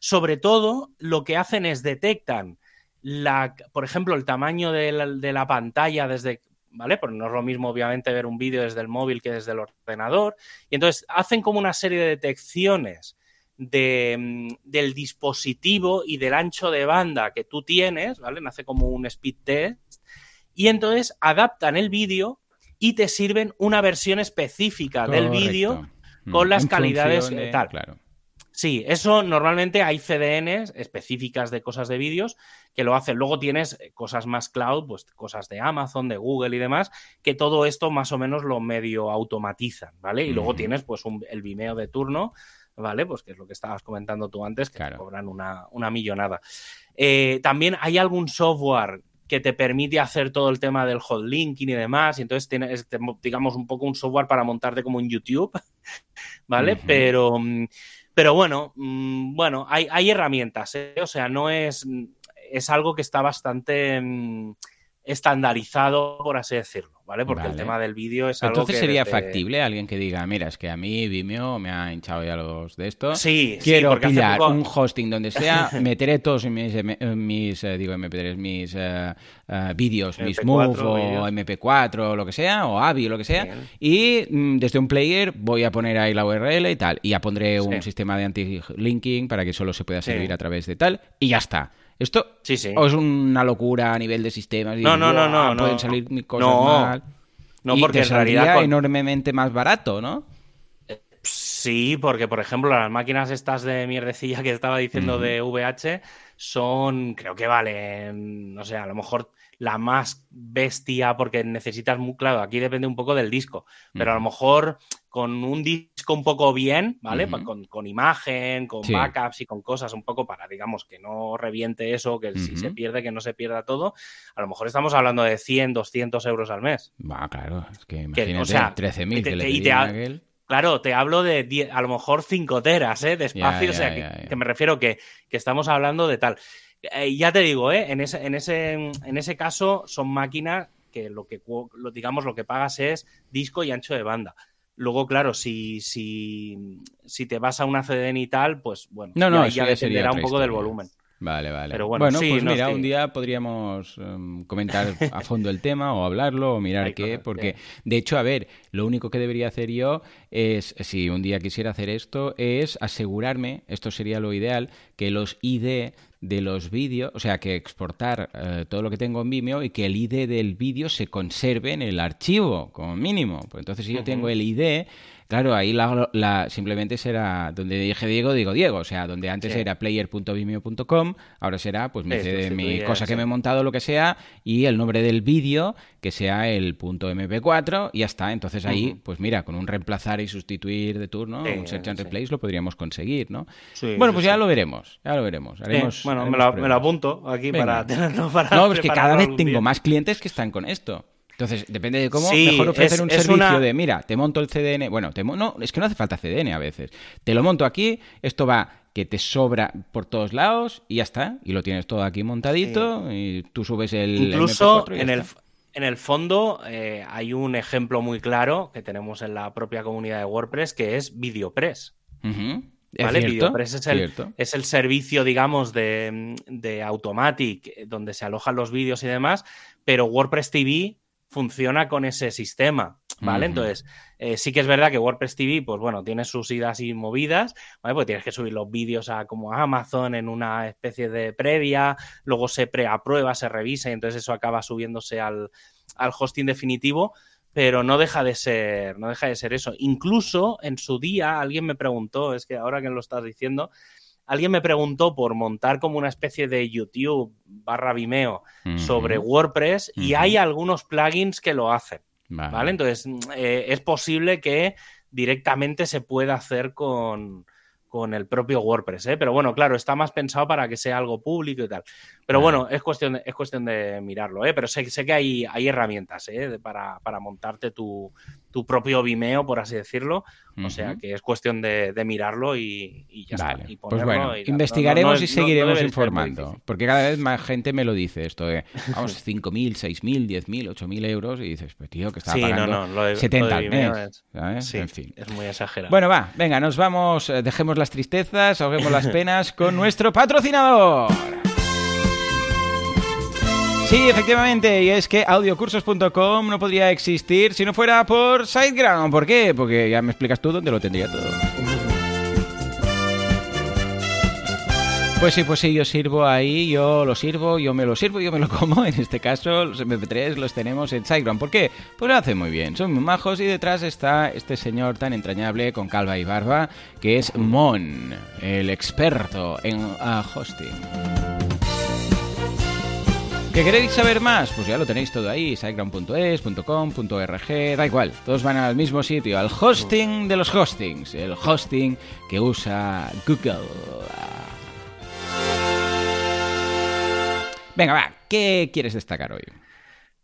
Sobre todo, lo que hacen es detectan la, por ejemplo, el tamaño de la, pantalla desde, ¿vale? Porque no es lo mismo, obviamente, ver un vídeo desde el móvil que desde el ordenador. Y entonces hacen como una serie de detecciones de, mm, del dispositivo y del ancho de banda que tú tienes, ¿vale? Hace como un speed test. Y entonces adaptan el vídeo y te sirven una versión específica del vídeo con las calidades tal. Claro. Sí, eso normalmente hay CDNs específicas de cosas de vídeos que lo hacen. Luego tienes eh, cosas más cloud, pues cosas de Amazon, de Google y demás, que todo esto más o menos lo medio automatizan, ¿vale? Y luego tienes pues el Vimeo de turno, ¿vale? Pues que es lo que estabas comentando tú antes, que te cobran una, una millonada. Eh, también hay algún software que te permite hacer todo el tema del hot linking y demás. Y entonces tienes, digamos, un poco un software para montarte como un YouTube, [laughs] ¿vale? Pero, mm, pero bueno, mm, bueno, hay, hay herramientas, ¿eh? O sea, no es, es algo que está bastante mm, estandarizado, por así decirlo. ¿vale? Porque el tema del vídeo es algo Entonces sería factible alguien que diga, mira, es que a mí Vimeo me ha hinchado ya los de estos. Sí, Quiero pillar un hosting donde sea, [laughs] meteré todos mis, mis eh, digo MP3, mis uh, vídeos, mis Move o MP4 o lo que sea, o AVI o lo que sea, y mm, desde un player voy a poner ahí la URL y tal, y ya pondré un sistema de anti-linking para que solo se pueda servir a través de tal, y ya está. Esto sí, sí. ¿o es una locura a nivel de sistemas. No, no, no, no, Pueden salir cosas mal. No, porque en realidad. enormemente más barato, ¿no? Sí, porque por ejemplo las máquinas estas de mierdecilla que estaba diciendo de VH son, creo que valen, no sé, a lo mejor la más bestia porque necesitas muy claro, aquí depende un poco del disco, pero a lo mejor con un disco un poco bien, ¿vale? con, imagen, con backups y con cosas un poco para, digamos, que no reviente eso, que si se pierde, que no se pierda todo, a lo mejor estamos hablando de 100, 200 euros al mes. Va, claro, es que imagínate, o sea, 13.000 que le te, aquel. Claro, te hablo de a lo mejor 5 teras, ¿eh? De espacio, o sea, que, me refiero que, que estamos hablando de tal. Eh, ya te digo, ¿eh? en, ese, en, ese, en ese caso son máquinas que lo que lo, digamos lo que pagas es disco y ancho de banda. Luego, claro, si, si, si te vas a una CDN y tal, pues bueno, no, no, ya, dependerá un poco del volumen. Vale, vale. Pero bueno, pues mira, un día podríamos em, comentar a fondo el tema o hablarlo o mirar qué, porque de hecho, a ver, lo único que debería hacer yo es, si un día quisiera hacer esto, es asegurarme, esto sería lo ideal, que los ID de los vídeos, o sea, que exportar eh, todo lo que tengo en Vimeo y que el ID del vídeo se conserve en el archivo, como mínimo. Pues entonces, si yo tengo el ID, Claro, ahí la, simplemente será donde dije Diego, digo Diego. O sea, donde antes era player.vimeo.com, ahora será pues mi, cosa que me he montado, lo que sea, y el nombre del vídeo, que sea el .mp4, y ya está. Entonces ahí, pues mira, con un reemplazar y sustituir de turno, un search and replace, lo podríamos conseguir, ¿no? bueno, pues ya lo veremos, ya lo veremos. bueno, me, lo, apunto aquí para [laughs] tenerlo para. No, es que cada vez tengo más clientes que están con esto. Entonces, depende de cómo, mejor ofrecer un servicio de, mira, te monto el CDN. Bueno, te, no, es que no hace falta CDN a veces. Te lo monto aquí, esto va que te sobra por todos lados y ya está. Y lo tienes todo aquí montadito y tú subes el. Incluso en el, en el fondo eh, hay un ejemplo muy claro que tenemos en la propia comunidad de WordPress que es VideoPress. ¿Vale? VideoPress es el, es el, servicio, digamos, de, de, Automatic, donde se alojan los vídeos y demás, pero WordPress TV funciona con ese sistema, ¿vale? Entonces, eh, sí que es verdad que WordPress TV, pues bueno, tiene sus idas y movidas, ¿vale? Pues tienes que subir los vídeos a como a Amazon en una especie de previa, luego se preaprueba, se revisa y entonces eso acaba subiéndose al, al hosting definitivo, pero no deja de ser, no deja de ser eso. Incluso en su día alguien me preguntó, es que ahora que lo estás diciendo, alguien me preguntó por montar como una especie de YouTube barra Vimeo sobre WordPress y hay algunos plugins que lo hacen. Vale. Entonces, eh, es posible que directamente se pueda hacer con, con el propio WordPress, ¿eh? Pero bueno, claro, está más pensado para que sea algo público y tal. Pero bueno, es cuestión de, es cuestión de mirarlo, ¿eh? Pero sé, sé que hay, hay herramientas, ¿eh? para, para, montarte tu, tu, propio Vimeo, por así decirlo. O sea que es cuestión de, de mirarlo y, y ya está. Y pues bueno, investigaremos y seguiremos informando. Porque cada vez más gente me lo dice esto de, [laughs] vamos, 5.000, 6.000, 10.000, 8.000 euros y dices, pues tío, que está pagando 70 al mes. Sí, en fin. Es muy exagerado. Bueno, va, venga, nos vamos, eh, dejemos las tristezas, ahoguemos las [laughs] penas con nuestro patrocinador. Sí, efectivamente, y es que audiocursos.com no podría existir si no fuera por SiteGround. ¿Por qué? Porque ya me explicas tú dónde lo tendría todo. Pues sí, pues sí, yo sirvo ahí, yo lo sirvo, yo me lo sirvo, yo me lo [laughs] como. En este caso, los MP3 los tenemos en SiteGround. ¿Por qué? Pues lo hace muy bien, son muy majos y detrás está este señor tan entrañable con calva y barba que es Mon, el experto en uh, hosting. ¿Que queréis saber más? Pues ya lo tenéis todo ahí, siteground.es, da igual, todos van al mismo sitio, al hosting de los hostings, el hosting que usa Google. Venga, va, ¿qué quieres destacar hoy?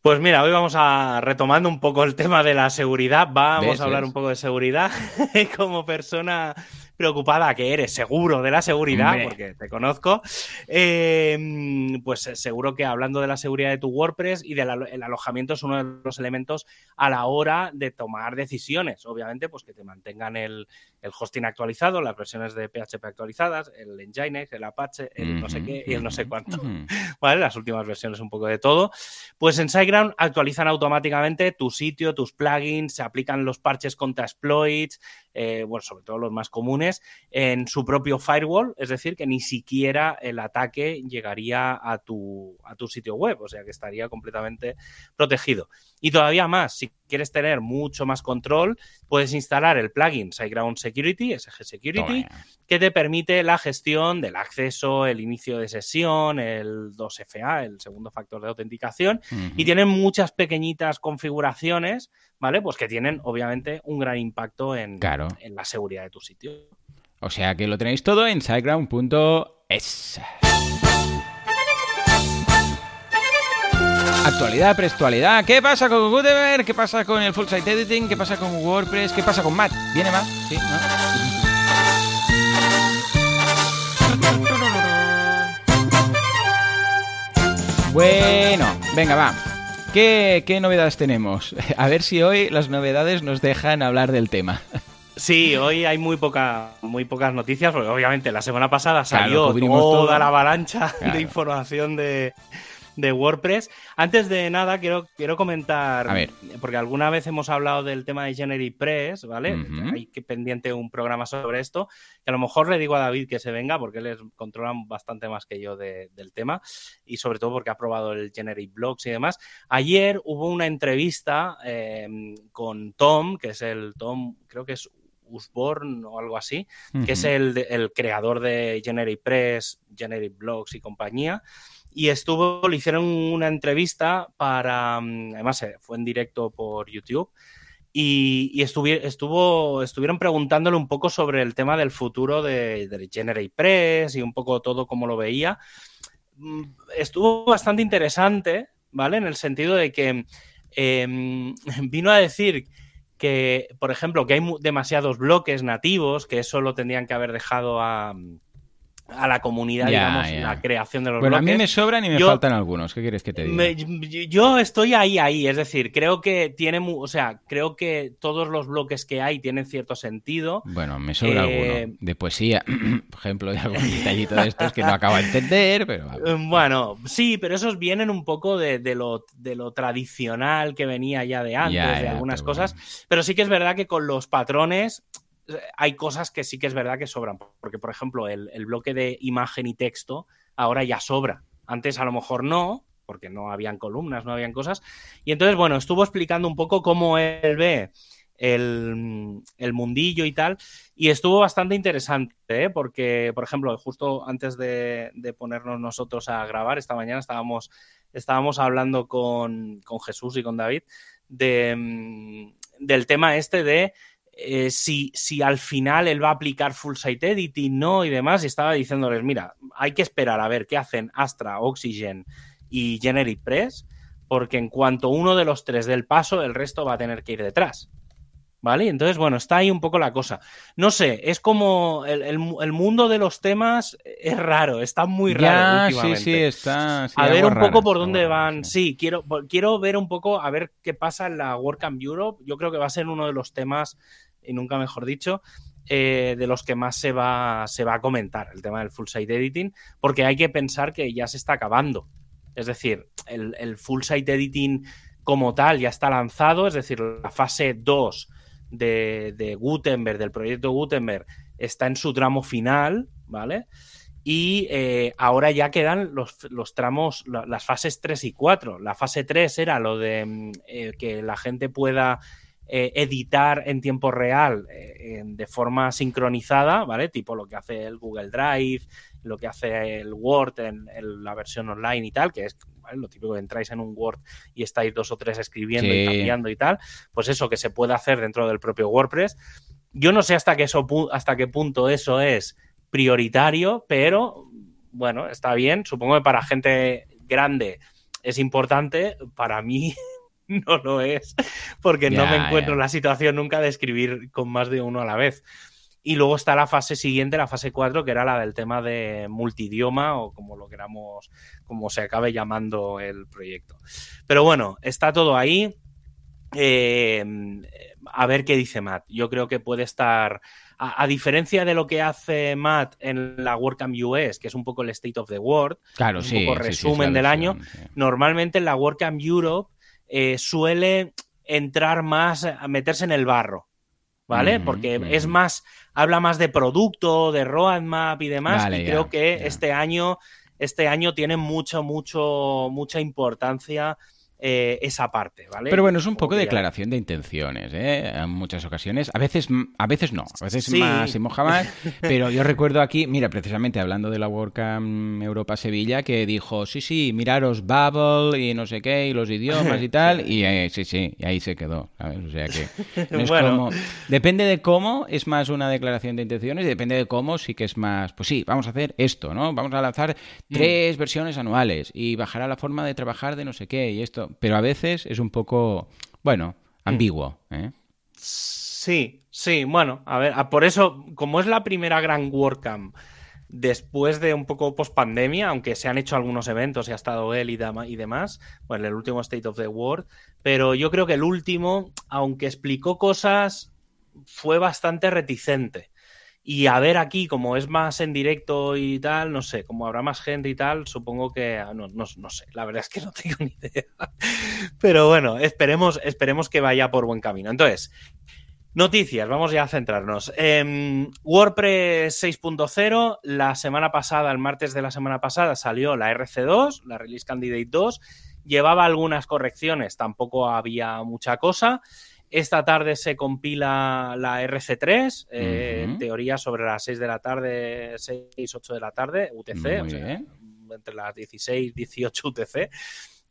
Pues mira, hoy vamos a retomando un poco el tema de la seguridad, vamos a hablar un poco de seguridad [laughs] como persona preocupada que eres, seguro de la seguridad, porque te conozco, eh, pues eh, seguro que hablando de la seguridad de tu WordPress y del alojamiento es uno de los elementos a la hora de tomar decisiones. Obviamente, pues que te mantengan el, hosting actualizado, las versiones de PHP actualizadas, el Nginx, el Apache, el no sé qué y el no sé cuánto. ¿Vale? Las últimas versiones, un poco de todo. Pues en SiteGround actualizan automáticamente tu sitio, tus plugins, se aplican los parches contra exploits, eh, bueno, sobre todo los más comunes, en su propio firewall, es decir, que ni siquiera el ataque llegaría a tu, a tu sitio web, o sea que estaría completamente protegido. Y todavía más, si quieres tener mucho más control, puedes instalar el plugin SiteGround Security, SG Security, que te permite la gestión del acceso, el inicio de sesión, el 2FA, el segundo factor de autenticación, y tienen muchas pequeñitas configuraciones, ¿vale? Pues que tienen obviamente un gran impacto en, en la seguridad de tu sitio. O sea que lo tenéis todo en siteground.es. Actualidad, prestualidad. ¿Qué pasa con Gutenberg? ¿Qué pasa con el full site editing? ¿Qué pasa con WordPress? ¿Qué pasa con Matt? ¿Viene más? ¿Sí? Bueno, venga, va. ¿Qué, ¿Qué novedades tenemos? [laughs] A ver si hoy las novedades nos dejan hablar del tema. Sí, hoy hay muy, poca, muy pocas noticias, porque obviamente la semana pasada salió toda la avalancha de información de, de WordPress. Antes de nada, quiero, quiero comentar, porque alguna vez hemos hablado del tema de GeneratePress, ¿vale? Hay que pendiente un programa sobre esto, que a lo mejor le digo a David que se venga, porque él controla bastante más que yo del tema, y sobre todo porque ha probado el Generate Blogs y demás. Ayer hubo una entrevista eh, con Tom, que es el Tom, creo que es Usborne o algo así, que es el, el, creador de GeneratePress, Generate Blogs y compañía y estuvo, le hicieron una entrevista para, mm, además eh, fue en directo por YouTube, y, estuvieron preguntándole un poco sobre el tema del futuro de, de GeneratePress y un poco todo como lo veía. Mm, estuvo bastante interesante, ¿vale? En el sentido de que em, [laughs] vino a decir que, por ejemplo, que hay demasiados bloques nativos, que eso lo tendrían que haber dejado a, a la comunidad, digamos, la creación de los bueno, bloques. a mí me sobran y me faltan algunos. ¿Qué quieres que te diga? yo estoy ahí, ahí. Es decir, creo que tiene, o sea, creo que todos los bloques que hay tienen cierto sentido. Bueno, me sobra eh, alguno. De poesía, [clears throat] por ejemplo, de algún detallito de estos que no acabo de entender, pero... Bueno, sí, pero esos vienen un poco de, lo, de lo, tradicional que venía ya de antes, de algunas cosas. Pero sí que es verdad que con los patrones hay cosas que sí que es verdad que sobran, porque por ejemplo el, bloque de imagen y texto ahora ya sobra. Antes a lo mejor no, porque no habían columnas, no habían cosas. Y entonces, bueno, estuvo explicando un poco cómo él ve el, mundillo y tal, y estuvo bastante interesante, ¿eh? porque, por ejemplo, justo antes de, ponernos nosotros a grabar, esta mañana estábamos, estábamos hablando con, Jesús y con David de, mm, del tema este de eh, si, si, al final él va a aplicar full site editing, ¿no? Y demás, y estaba diciéndoles, mira, hay que esperar a ver qué hacen Astra, Oxygen y Generic Press, porque en cuanto uno de los tres del paso, el resto va a tener que ir detrás. ¿Vale? Entonces, bueno, está ahí un poco la cosa. No sé, es como el, mundo de los temas es raro, está muy raro últimamente. Sí, sí, está. a ver un poco por dónde van. Sí, quiero, quiero ver un poco a ver qué pasa en la WordCamp Europe. Yo creo que va a ser uno de los temas y nunca mejor dicho, eh, de los que más se va, se va a comentar, el tema del full site editing, porque hay que pensar que ya se está acabando. Es decir, el, full site editing como tal ya está lanzado, es decir, la fase 2 de, Gutenberg, del proyecto Gutenberg, está en su tramo final, ¿vale? Y eh, ahora ya quedan los, los, tramos, las fases 3 y 4. La fase 3 era lo de mm, eh, que la gente pueda eh, editar en tiempo real eh, de forma sincronizada, ¿vale? Tipo lo que hace el Google Drive, lo que hace el Word en, la versión online y tal, que es lo típico que entráis en un Word y estáis dos o tres escribiendo y cambiando y tal, pues eso que se puede hacer dentro del propio WordPress. Yo no sé hasta qué, eso, hasta qué punto eso es prioritario, pero bueno, está bien. Supongo que para gente grande es importante. Para mí [laughs] [laughs] no lo es, porque no me encuentro en la situación nunca de escribir con más de uno a la vez. Y luego está la fase siguiente, la fase 4, que era la del tema de multidioma o como lo queramos, como se acabe llamando el proyecto. Pero bueno, está todo ahí. Eh, a ver qué dice Matt. Yo creo que puede estar, a, diferencia de lo que hace Matt en la WordCamp US, que es un poco el State of the World, claro, un poco resumen del año, normalmente en la WordCamp Europe eh, suele entrar más, a meterse en el barro, ¿vale? Porque es más, habla más de producto, de roadmap y demás, y creo que este año, este año tiene mucho, mucho, mucha importancia eh, esa parte, ¿vale? Pero bueno, es un poco declaración de intenciones, ¿eh? En muchas ocasiones. A veces, a veces no, a veces más y moja más. [laughs] Pero yo recuerdo aquí, mira, precisamente hablando de la WordCamp Europa Sevilla, que dijo, sí, sí, miraros Bubble y no sé qué, y los idiomas y tal, [laughs] y eh, sí, sí, y ahí se quedó, ¿sabes? O sea que no es como... Depende de cómo es más una declaración de intenciones, y depende de cómo sí que es más, pues sí, vamos a hacer esto, ¿no? Vamos a lanzar mm. tres versiones anuales y bajará la forma de trabajar de no sé qué y esto pero a veces es un poco, bueno, mm. ambiguo. ¿eh? Sí, sí, bueno, a ver, por eso, como es la primera gran WordCamp después de un poco post pandemia, aunque se han hecho algunos eventos y ha estado él y, y demás, bueno, el último State of the World, pero yo creo que el último, aunque explicó cosas, fue bastante reticente. Y a ver aquí, como es más en directo y tal, no sé, como habrá más gente y tal, supongo que ah, no, no, no sé, la verdad es que no [laughs] tengo ni idea. Pero bueno, esperemos, esperemos que vaya por buen camino. Entonces, noticias, vamos ya a centrarnos. Em, WordPress 6.0, la semana pasada, el martes de la semana pasada, salió la RC2, la Release Candidate 2, llevaba algunas correcciones, tampoco había mucha cosa. Esta tarde se compila la RC3, eh, en teoría sobre las 6 de la tarde, 6, 8 de la tarde, UTC, entre las 16 y 18 UTC.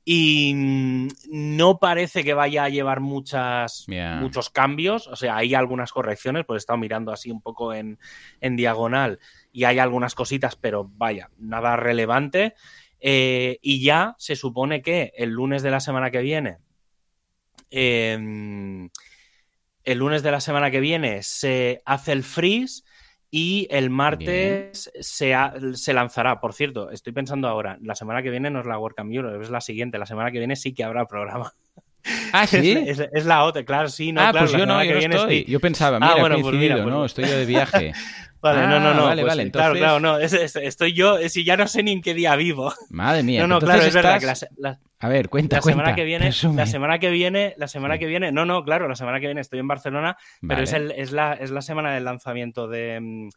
Y mm, no parece que vaya a llevar muchas, muchos cambios. O sea, hay algunas correcciones, pues he estado mirando así un poco en, diagonal y hay algunas cositas, pero vaya, nada relevante. Eh, y ya se supone que el lunes de la semana que viene Em, el lunes de la semana que viene se hace el freeze y el martes se, se, lanzará. Por cierto, estoy pensando ahora, la semana que viene no es la WordCamp Europe, es la siguiente. La semana que viene sí que habrá programa. Ah, [laughs] sí. Es, la otra, claro, sí. No, ah, claro, pues yo no, yo no estoy. Yo pensaba, ah, mira, ah, bueno, pues mira, pues... no, estoy yo de viaje. [laughs] Vale, no, no, ah, no. Vale, pues, vale, Claro, entonces... claro, no. Es, es, estoy yo, si ya no sé ni en qué día vivo. Madre mía. No, no, claro, es verdad que la, la, A ver, cuenta, la cuenta. semana que viene, Presume. la semana que viene, la semana que viene, no, no, claro, la semana que viene estoy en Barcelona, pero es, el, es, la, es la semana del lanzamiento de, mm,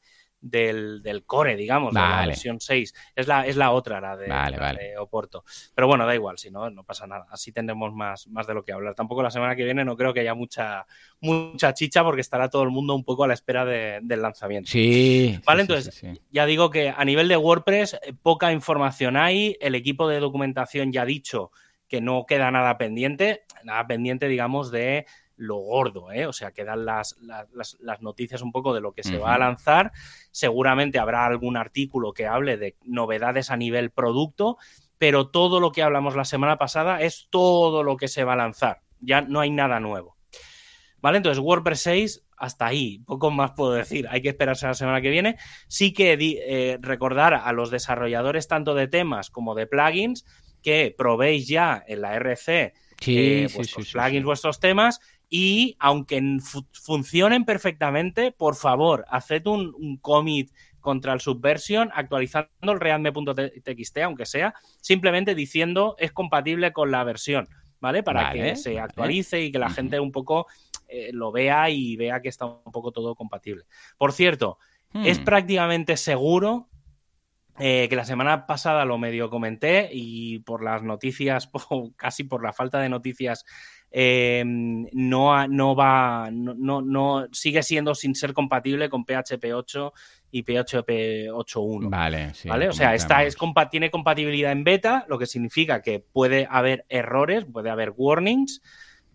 del, del core, digamos, de la versión 6. Es la, es la otra, la de, Vale, la vale. de Oporto. Pero bueno, da igual, si no, no pasa nada. Así tendremos más, más de lo que hablar. Tampoco la semana que viene no creo que haya mucha, mucha chicha porque estará todo el mundo un poco a la espera de- del lanzamiento. Sí. Vale, sí, entonces, sí, sí. Ya digo que a nivel de WordPress eh, poca información hay, el equipo de documentación ya ha dicho que no queda nada pendiente, nada pendiente digamos de lo gordo, ¿eh? o sea, quedan las, las, las- noticias un poco de lo que se va a lanzar, seguramente habrá algún artículo que hable de novedades a nivel producto, pero todo lo que hablamos la semana pasada es todo lo que se va a lanzar, ya no hay nada nuevo. ¿Vale? Entonces, WordPress 6, hasta ahí, poco más puedo decir. Hay que esperarse a la semana que viene. Sí que di- eh, recordar a los desarrolladores tanto de temas como de plugins que probéis ya en la RC Sí, eh, sí, vuestros sí, plugins, vuestros temas y aunque en fu- funcionen perfectamente, por favor, haced un, un commit contra el subversion actualizando el readme.txt, aunque sea, simplemente diciendo es compatible con la versión, ¿vale? Para Vale, que se vale. actualice y que la gente un poco eh, lo vea y vea que está un poco todo compatible. Por cierto, es Hmm. prácticamente seguro eh, que la semana pasada lo medio comenté y por las noticias, [laughs] casi por la falta de noticias, eh, no, no va, no, no, no- sigue siendo sin ser compatible con PHP 8 y PHP 8.1. Vale, sí. ¿Vale? O sea, esta es tiene compatibilidad en beta, lo que significa que puede haber errores, puede haber warnings,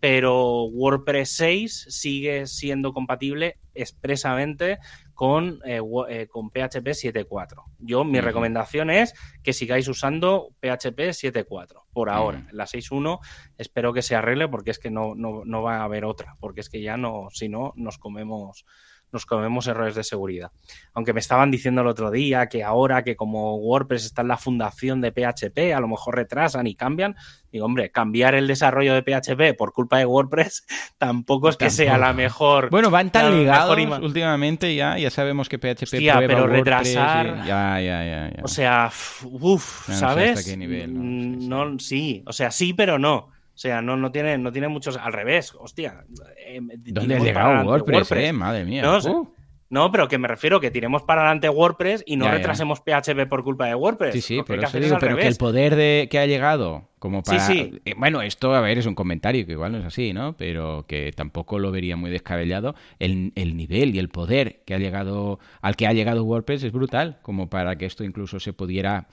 pero WordPress 6 sigue siendo compatible expresamente con, eh, wo- eh, con PHP 7.4. Yo, mi recomendación es que sigáis usando PHP 7.4 por ahora. La 6.1 espero que se arregle porque es que no, no, no va a haber otra, porque es que ya no, si no, nos comemos nos comemos errores de seguridad. Aunque me estaban diciendo el otro día que ahora que como WordPress está en la fundación de PHP, a lo mejor retrasan y cambian. Digo, hombre, cambiar el desarrollo de PHP por culpa de WordPress [laughs] tampoco es que sea la mejor. Bueno, van tan ligados últimamente ya, ya sabemos que PHP Hostia, prueba pero WordPress retrasar- y- Ya, ya, ya, ya. O sea, uff, Ya no sé ¿sabes? hasta qué nivel, ¿no? Mm, Sí, no, sí, o sea, sí, pero no. O sea, no, no, tiene, no tiene muchos. Al revés, hostia. eh, ¿Dónde ha llegado WordPress, eh? Madre mía. No, Uh. No, pero que me refiero que tiremos para adelante WordPress y no Ya, ya. retrasemos PHP por culpa de WordPress. Sí, sí, Lo que eso digo, pero que el poder de que ha llegado como Sí, para... sí. Eh, Bueno, esto, a ver, es un comentario que igual no es así, ¿no? Pero que tampoco lo vería muy descabellado. El, el nivel y el poder que ha llegado al que ha llegado WordPress es brutal, como para que esto incluso se pudiera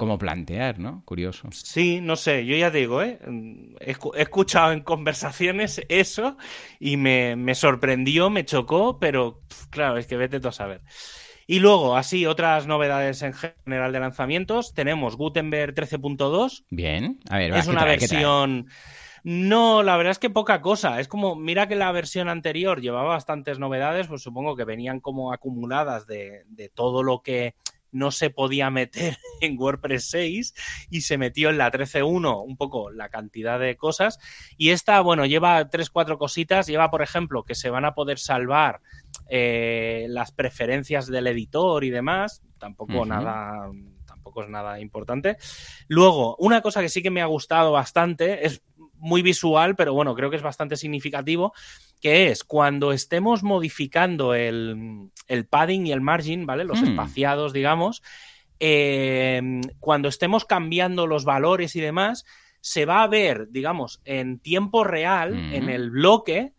como plantear, ¿no? Curioso. Sí, no sé, yo ya digo, ¿eh? he, escu- he escuchado en conversaciones eso y me, me sorprendió, me chocó, pero claro, es que vete tú a saber. Y luego, así, otras novedades en general de lanzamientos. Tenemos Gutenberg 13.2, Bien. A ver, es ¿qué una trae? versión. No, la verdad es que poca cosa. Es como, mira que la versión anterior llevaba bastantes novedades, pues supongo que venían como acumuladas de, de todo lo que no se podía meter [laughs] en WordPress 6 y se metió en la 13.1 un poco la cantidad de cosas. Y esta, bueno, lleva tres, cuatro cositas. Lleva, por ejemplo, que se van a poder salvar eh, las preferencias del editor y demás. Tampoco nada tampoco es nada importante. Luego, una cosa que sí que me ha gustado bastante, es muy visual, pero bueno, creo que es bastante significativo, que es cuando estemos modificando el, el padding y el margin, ¿vale? Los Hmm. espaciados, digamos, eh, cuando estemos cambiando los valores y demás, se va a ver, digamos, en tiempo real, Mm. en el bloque,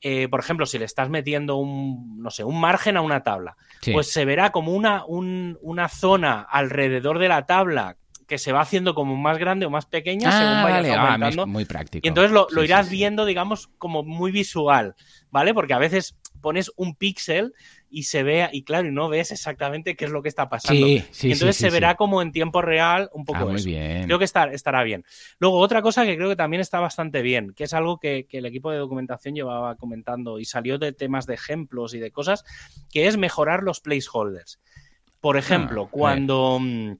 eh, por ejemplo, si le estás metiendo un, no sé, un margen a una tabla, Sí. pues se verá como una, un- una zona alrededor de la tabla que se va haciendo como más grande o más pequeña Ah, según vayas vale. Ah, aumentando. muy práctico. y entonces lo, lo sí, irás sí. viendo, digamos, como muy visual, ¿vale? Porque a veces pones un píxel y se vea, y claro, y no ves exactamente qué es lo que está pasando. Sí, sí, Y entonces sí, se verá como en tiempo real un poco Ah, muy bien. Creo que estar- estará bien. Luego, otra cosa que creo que también está bastante bien, que es algo que, que el equipo de documentación llevaba comentando y salió de temas de ejemplos y de cosas, que es mejorar los placeholders. Por ejemplo, Ah, cuando, mm,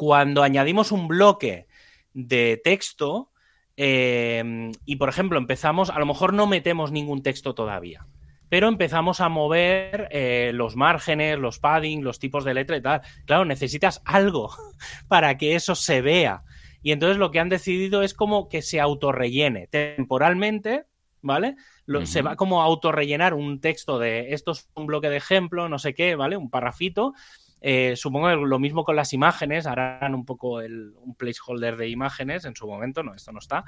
cuando añadimos un bloque de texto eh, y, por ejemplo, empezamos, a lo mejor no metemos ningún texto todavía, pero empezamos a mover eh, los márgenes, los padding, los tipos de letra y tal. Claro, necesitas algo [laughs] para que eso se vea. Y entonces lo que han decidido es como que se autorrellene temporalmente, ¿vale? Lo- Se va como a autorrellenar un texto de esto es un bloque de ejemplo, no sé qué, ¿vale? Un parrafito. Eh, supongo que lo mismo con las imágenes, harán un poco el, un placeholder de imágenes en su momento, no, esto no está.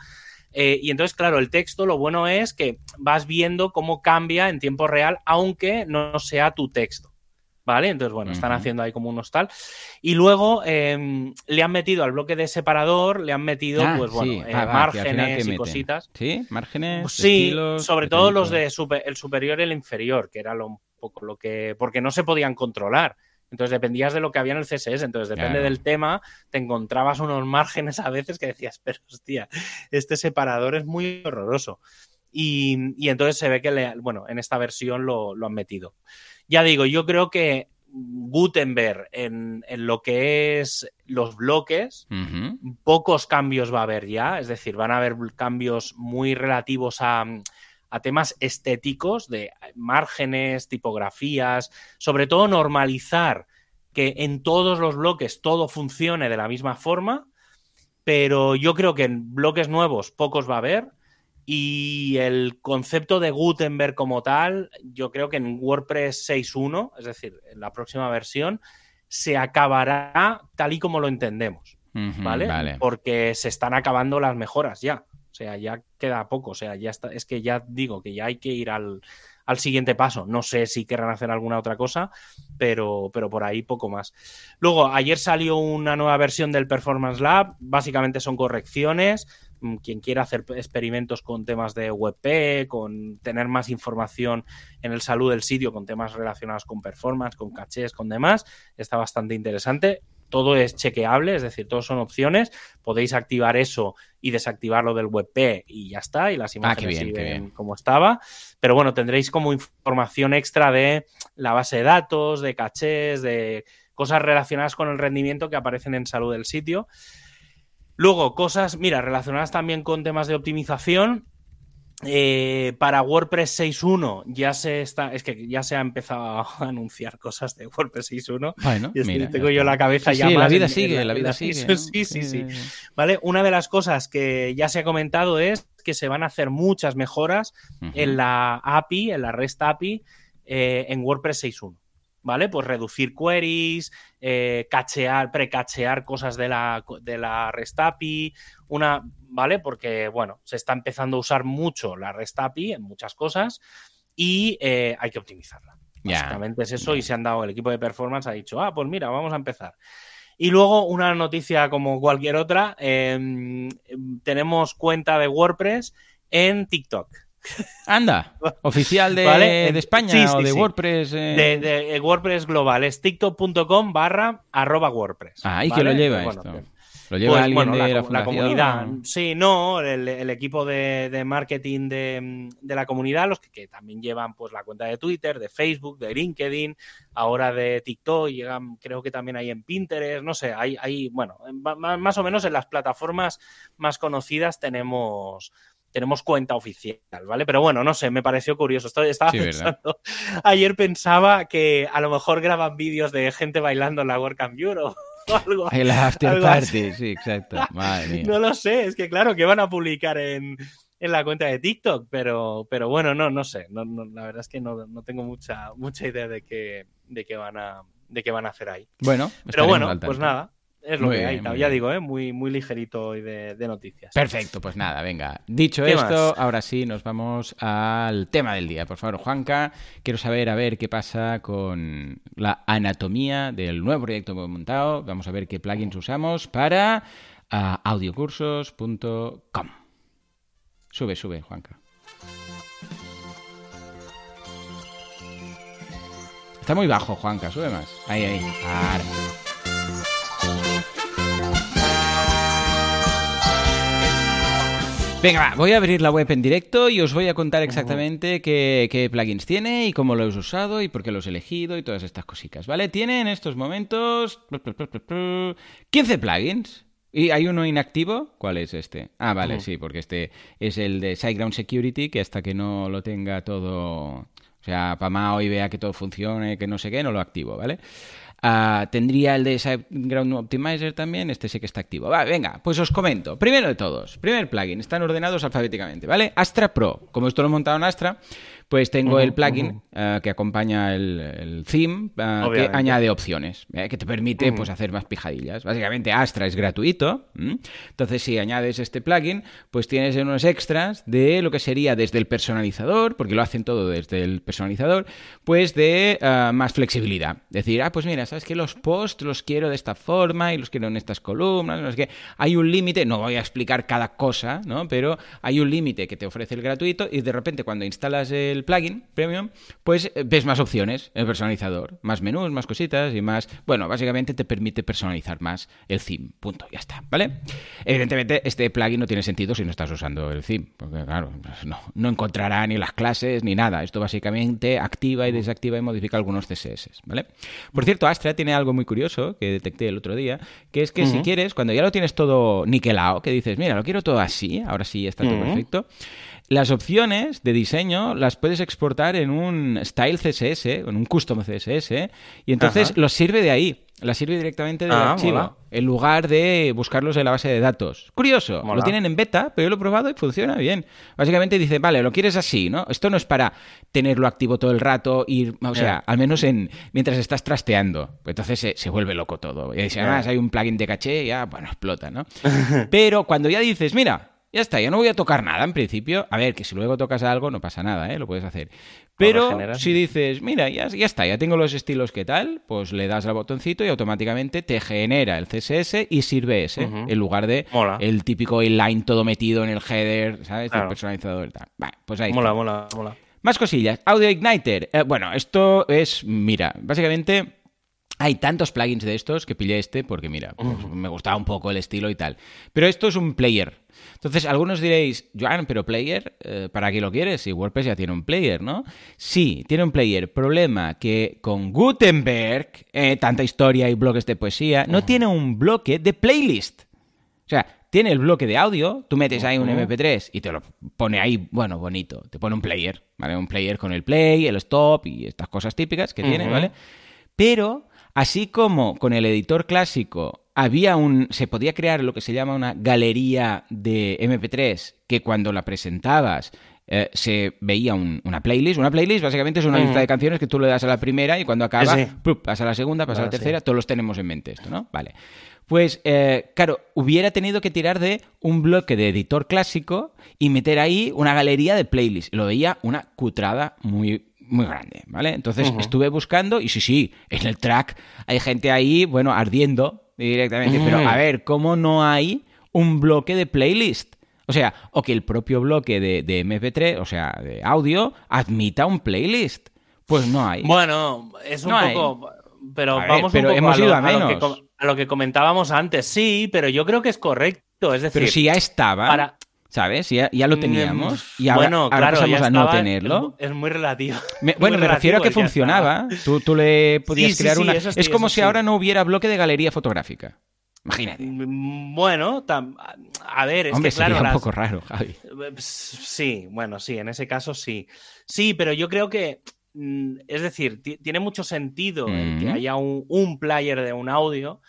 Eh, y entonces, claro, el texto lo bueno es que vas viendo cómo cambia en tiempo real, aunque no sea tu texto. ¿Vale? Entonces, bueno, están haciendo ahí como unos tal. Y luego eh, le han metido al bloque de separador, le han metido, Ah, pues bueno, sí. eh, Ah, va, que al final, ¿qué márgenes y cositas. ¿Sí? ¿Márgenes? Sí, estilos, sobre todo los de super- el superior y el inferior, que era lo, un poco lo que. Porque no se podían controlar. Entonces dependías de lo que había en el CSS. Entonces, depende Claro. del tema, te encontrabas unos márgenes a veces que decías, pero hostia, este separador es muy horroroso. Y, y entonces se ve que, le- bueno, en esta versión lo, lo han metido. Ya digo, yo creo que Gutenberg en, en lo que es los bloques, pocos cambios va a haber ya, es decir, van a haber cambios muy relativos a, a temas estéticos de márgenes, tipografías, sobre todo normalizar que en todos los bloques todo funcione de la misma forma, pero yo creo que en bloques nuevos pocos va a haber y el concepto de Gutenberg como tal, yo creo que en WordPress 6.1, es decir, en la próxima versión, se acabará tal y como lo entendemos. ¿vale? Vale. Porque se están acabando las mejoras ya. O sea, ya queda poco. O sea, ya está. Es que ya digo que ya hay que ir al, al siguiente paso. No sé si querrán hacer alguna otra cosa, pero, pero por ahí poco más. Luego, ayer salió una nueva versión del Performance Lab. Básicamente son correcciones. Mm, Quien quiera hacer experimentos con temas de WebP, con tener más información en el salud del sitio, con temas relacionados con performance, con cachés, con demás, está bastante interesante todo es chequeable, es decir, todos son opciones. Podéis activar eso y desactivarlo del WebP y ya está. Y las imágenes Ah, bien, siguen como estaba. Pero bueno, tendréis como información extra de la base de datos, de cachés, de cosas relacionadas con el rendimiento que aparecen en salud del sitio. Luego, cosas, mira, relacionadas también con temas de optimización. Eh, para WordPress 6.1 ya se está, es que ya se ha empezado a [laughs] anunciar cosas de WordPress 6.1 Bueno, y estoy- mira, tengo yo la cabeza Sí, ya sí, la vida en- sigue, en la vida sigue. [laughs] ¿no? Sí, sí, sí. ¿Vale? Una de las cosas que ya se ha comentado es que se van a hacer muchas mejoras en la API, en la REST API, eh, en WordPress 6.1. ¿Vale? Pues reducir queries, eh, cachear, precachear cosas de la, de la REST API, una, ¿vale? Porque, bueno, se está empezando a usar mucho la REST API en muchas cosas y eh, hay que optimizarla. Básicamente es eso y se han dado, el equipo de performance ha dicho, ah, pues mira, vamos a empezar. Y luego una noticia como cualquier otra, eh, tenemos cuenta de WordPress en TikTok. Anda, [laughs] oficial de, Vale, de España sí, sí, o de sí. WordPress. eh. De, de- eh, WordPress global, es tiktok.com barra arroba WordPress. Ah, ¿y ¿vale? quién lo lleva Bueno, esto? que- ¿Lo lleva pues, alguien bueno, de la, la, la comunidad. Sí, no, el, el equipo de, de marketing de, de la comunidad, los que, que también llevan pues la cuenta de Twitter, de Facebook, de LinkedIn, ahora de TikTok, llegan, creo que también hay en Pinterest, no sé, hay, hay bueno, más o menos en las plataformas más conocidas tenemos tenemos cuenta oficial, ¿vale? Pero bueno, no sé, me pareció curioso. Estoy- Estaba Sí, ¿verdad? pensando, [laughs] ayer pensaba que a lo mejor graban vídeos de gente bailando en la WordCamp Europe [laughs] o algo El after algo así. party, sí, exacto. [laughs] Madre mía. no lo sé, es que claro, que van a publicar en, en la cuenta de TikTok, pero, pero bueno, no, no sé. No, no, la verdad es que no, no tengo mucha, mucha idea de qué, de qué van a de qué van a hacer ahí. Bueno, Pero bueno, pues nada. Es lo que hay, ya digo, ¿eh? muy, muy ligerito hoy de, noticias. Perfecto, pues nada, venga. Dicho esto, ahora sí nos vamos al tema del día. Por favor, Juanca, quiero saber a ver qué pasa con la anatomía del nuevo proyecto que hemos montado. Vamos a ver qué plugins usamos para uh, audiocursos.com. Sube, sube, Juanca. Está muy bajo, Juanca, sube más. Ahí, ahí. Ahora. Venga, voy a abrir la web en directo y os voy a contar exactamente qué, plugins tiene y cómo los he usado y por qué los he elegido y todas estas cositas, ¿vale? Tiene en estos momentos 15 plugins. ¿Y hay uno inactivo? ¿Cuál es este? Ah, vale, sí, porque este es el de SiteGround Security, que hasta que no lo tenga todo... O sea, Pamao y vea que todo funcione, que no sé qué, no lo activo, ¿vale? Ah, tendría el de SiteGround Optimizer también, este sí que está activo. Va, venga, pues os comento. Primero de todos, primer plugin, están ordenados alfabéticamente, ¿vale? Astra Pro, como esto lo he montado en Astra, pues tengo el plugin eh, que acompaña el, theme eh, que añade opciones, eh, que te permite pues hacer más pijadillas. Básicamente Astra es gratuito, entonces si añades este plugin, pues tienes unos extras de lo que sería desde el personalizador, porque lo hacen todo desde el personalizador, pues de más flexibilidad. Decir, ah, pues mira, sabes que los posts los quiero de esta forma y los quiero en estas columnas, no es que hay un límite, no voy a explicar cada cosa, ¿no? Pero hay un límite que te ofrece el gratuito y de repente cuando instalas el plugin premium, pues eh, ves más opciones en el personalizador, más menús, más cositas y más... Bueno, básicamente te permite personalizar más el theme, punto, ya está, ¿vale? Evidentemente este plugin no tiene sentido si no estás usando el theme, porque claro, no, no encontrará ni las clases ni nada. Esto básicamente activa y desactiva y modifica algunos CSS, ¿vale? Por cierto, Astra tiene algo muy curioso que detecté el otro día, que es que si quieres, cuando ya lo tienes todo niquelado, que dices, mira, lo quiero todo así, ahora sí está todo perfecto, las opciones de diseño las puedes exportar en un style CSS, en un custom CSS, y entonces los sirve de ahí. Las sirve directamente del ah, archivo, en lugar de buscarlos en la base de datos. Curioso, lo tienen en beta, pero yo lo he probado y funciona bien. Básicamente dice, vale, lo quieres así, ¿no? Esto no es para tenerlo activo todo el rato, ir, o sea, al menos en mientras estás trasteando. Pues entonces se, vuelve loco todo. Y además hay un plugin de caché, ya, bueno, explota, ¿no? [laughs] pero cuando ya dices, mira, ya está, ya no voy a tocar nada en principio. A ver, que si luego tocas algo no pasa nada, ¿eh? Lo puedes hacer. Pero si dices, mira, ya, ya está, ya tengo los estilos que tal, pues le das al botoncito y automáticamente te genera el CSS y sirve ese, en lugar de el típico inline todo metido en el header, ¿sabes? El personalizador y tal. Vale, pues ahí Mola, mola, mola. Más cosillas. Audio Igniter. Eh, bueno, esto es, mira, básicamente hay tantos plugins de estos que pillé este porque, mira, pues, me gustaba un poco el estilo y tal. Pero esto es un player. Entonces, algunos diréis, Joan, pero player, eh, ¿para qué lo quieres? Si WordPress ya tiene un player, ¿no? Sí, tiene un player. Problema que con Gutenberg, eh, tanta historia y bloques de poesía, no tiene un bloque de playlist. O sea, tiene el bloque de audio, tú metes ahí un MP3 y te lo pone ahí, bueno, bonito. Te pone un player, ¿vale? Un player con el play, el stop y estas cosas típicas que tiene, ¿vale? Pero Así como con el editor clásico había un. se podía crear lo que se llama una galería de MP3, que cuando la presentabas eh, se veía una playlist. Una playlist básicamente es una lista de canciones que tú le das a la primera y cuando acaba, pasa a la segunda, pasa a la tercera, todos los tenemos en mente esto, ¿no? Vale. Pues, eh, claro, hubiera tenido que tirar de un bloque de editor clásico y meter ahí una galería de playlists. Lo veía una cutrada muy muy grande, ¿vale? Entonces estuve buscando y sí, sí, en el track hay gente ahí, bueno, ardiendo directamente, pero a ver, ¿cómo no hay un bloque de playlist? O sea, o que el propio bloque de, MP3, o sea, de audio, admita un playlist. Pues no hay. Bueno, es un poco... Pero vamos pero hemos ido a, menos. a lo que comentábamos antes. Sí, pero yo creo que es correcto. Es decir, pero si ya estaba. ¿Sabes? Ya, ya lo mm, teníamos y ahora, bueno, claro, pasamos a no tenerlo. Es, muy relativo. bueno, me refiero a que funcionaba. Tú, tú, le podías crear una... es como si ahora no hubiera bloque de galería fotográfica. Imagínate. Mm, bueno, a ver, es Hombre, que claro. Sería un poco raro, Javi. Sí, bueno, sí, en ese caso sí. Sí, pero yo creo que es decir, tiene mucho sentido que haya un, player de un audio,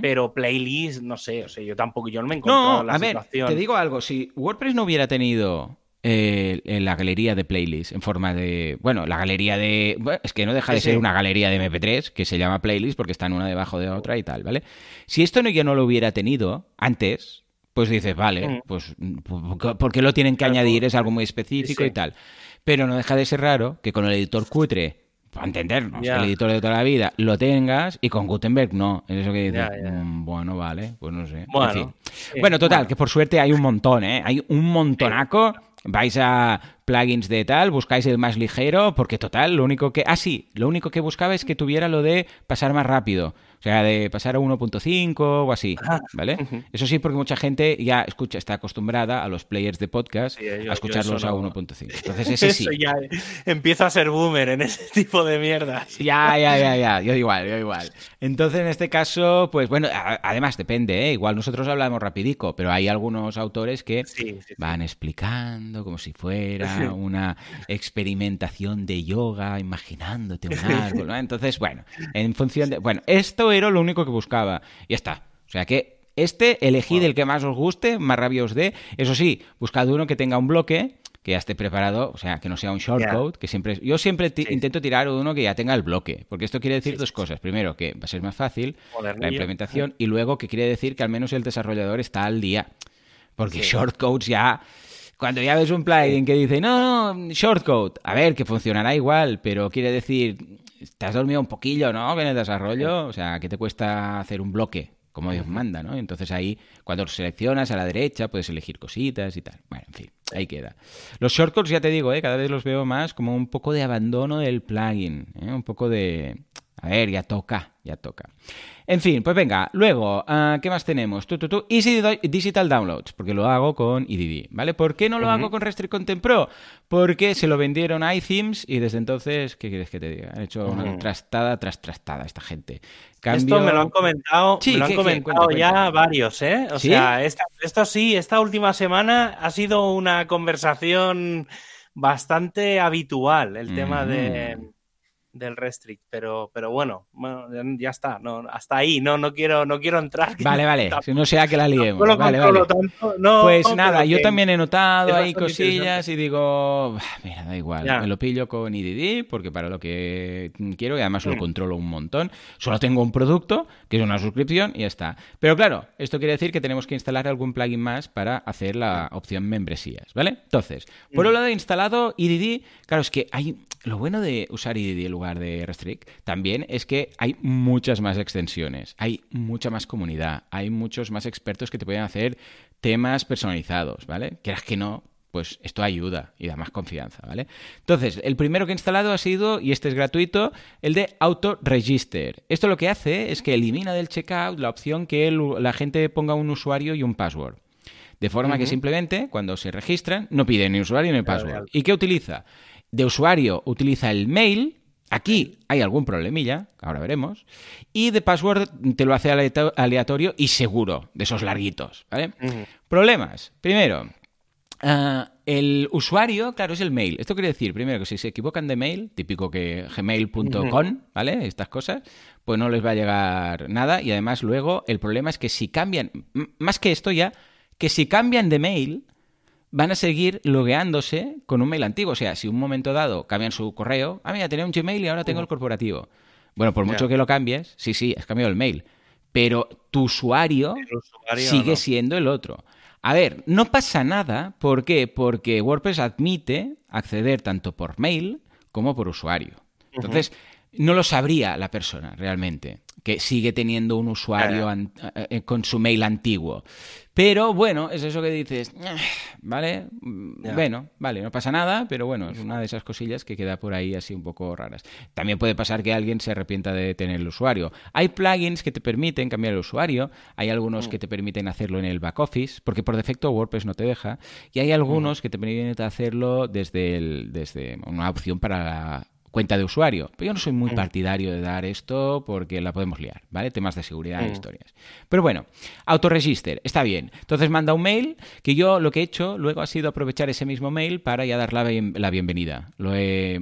pero playlist, no sé, o sea, yo tampoco, yo no me he encontrado no, a ver, te digo algo, si WordPress no hubiera tenido eh, en la galería de playlist en forma de. Bueno, la galería de. es que no deja de ser una galería de MP3 que se llama playlist porque están una debajo de otra y tal, ¿vale? Si esto no, yo no lo hubiera tenido antes, pues dices, vale, mm. pues ¿por qué lo tienen que añadir? Es algo muy específico y tal. Pero no deja de ser raro que con el editor cutre para entendernos, el editor de toda la vida, lo tengas y con Gutenberg no. Es eso que dices, mm, bueno, vale, pues no sé. Bueno, bueno total, que por suerte hay un montón, ¿eh? Hay un montonaco. Vais a plugins de tal, buscáis el más ligero, porque total, lo único que... Ah, sí, lo único que buscaba es que tuviera lo de pasar más rápido. O sea, de pasar a 1.5 o así, ¿vale? Eso sí, porque mucha gente ya escucha, está acostumbrada a los players de podcast a escucharlos a 1.5. Entonces [laughs] ese sí. Eso ya empieza a ser boomer en ese [laughs] tipo de mierda. Ya, ya, ya, ya. Yo igual, yo igual. Entonces, en este caso, pues bueno, además depende, ¿eh? Igual nosotros hablamos rapidico, pero hay algunos autores que van explicando como si fuera una experimentación de yoga, imaginándote un árbol, ¿no? Entonces, bueno, en función de... Bueno, esto era lo único que buscaba. Y ya está. O sea que este, elegid el que más os guste, más rabia os dé. Eso sí, buscad uno que tenga un bloque que ya esté preparado, o sea, que no sea un shortcode, que siempre yo siempre intento tirar uno que ya tenga el bloque, porque esto quiere decir dos cosas. Primero, que va a ser más fácil la implementación y luego que quiere decir que al menos el desarrollador está al día. Porque shortcodes ya cuando ya ves un plugin que dice, no, no, shortcode, a ver, que funcionará igual, pero quiere decir, te has dormido un poquillo, ¿no? En el desarrollo, o sea, ¿qué te cuesta hacer un bloque? Como Dios manda, ¿no? Entonces ahí, cuando seleccionas a la derecha, puedes elegir cositas y tal. Bueno, en fin, ahí queda. Los shortcuts, ya te digo, ¿eh? cada vez los veo más como un poco de abandono del plugin, ¿eh? un poco de... A ver, ya toca, ya toca. En fin, pues venga, luego, ah, ¿qué más tenemos? Tú, tú, tú. Easy Digital Downloads, porque lo hago con EDD, ¿vale? ¿Por qué no lo hago con Restrict Content Pro? Porque se lo vendieron a iThemes y desde entonces, ¿qué quieres que te diga? Han hecho una trastada tras trastada esta gente. Esto me lo han comentado, me lo han comentado ya varios, ¿eh? O sea, esto sí, esta última semana ha sido una conversación bastante habitual, el tema de del Restrict, pero, pero bueno, ya está, no, hasta ahí, no, no quiero, no quiero entrar. Vale, vale, si no sea que la liemos. vale, pues nada, yo también he notado ahí cosillas y digo, mira, da igual, me lo pillo con IDD porque para lo que quiero y además lo mm. controlo un montón. Solo tengo un producto, que es una suscripción y ya está. Pero claro, esto quiere decir que tenemos que instalar algún plugin más para hacer la opción membresías, ¿vale? Entonces, por mm. un lado he instalado IDD, claro, es que hay lo bueno de usar IDD lugar de Restrict también es que hay muchas más extensiones, hay mucha más comunidad, hay muchos más expertos que te pueden hacer temas personalizados, ¿vale? Quieras que no, pues esto ayuda y da más confianza, ¿vale? Entonces, el primero que he instalado ha sido, y este es gratuito, el de Auto Register. Esto lo que hace es que elimina del checkout la opción que la gente ponga un usuario y un password. De forma que simplemente, cuando se registran, no pide ni usuario ni password. ¿Y qué utiliza? de usuario utiliza el mail. Aquí hay algún problemilla, ahora veremos. Y de password te lo hace aleatorio y seguro, de esos larguitos. ¿vale? Problemas. Primero, ah, el usuario, claro, es el mail. Esto quiere decir, primero, que si se equivocan de mail, típico que gmail.com, ¿vale? Estas cosas, pues no les va a llegar nada. Y además, luego, el problema es que si cambian, más que esto ya, que si cambian de mail, van a seguir logueándose con un mail antiguo. O sea, si un momento dado cambian su correo, ah, mira, tenía un Gmail y ahora tengo el corporativo. Bueno, por mucho que lo cambies, sí, sí, has cambiado el mail. Pero tu usuario, sigue siendo el otro. A ver, no pasa nada. ¿Por qué? Porque WordPress admite acceder tanto por mail como por usuario. Entonces, no lo sabría la persona realmente, que sigue teniendo un usuario eh, eh, con su mail antiguo. Pero bueno, es eso que dices, ah, ¿vale? Bueno, vale, no pasa nada, pero bueno, es una de esas cosillas que queda por ahí así un poco raras. También puede pasar que alguien se arrepienta de tener el usuario. Hay plugins que te permiten cambiar el usuario, hay algunos mm. que te permiten hacerlo en el back office, porque por defecto WordPress no te deja, y hay algunos mm. que te permiten hacerlo desde, el, desde una opción para cuenta de usuario. Pero yo no soy muy partidario de dar esto porque la podemos liar, ¿vale? Temas de seguridad e mm. historias. Pero bueno, autoregister, está bien. Entonces manda un mail que yo lo que he hecho luego ha sido aprovechar ese mismo mail para ya dar la, bienvenida. Lo he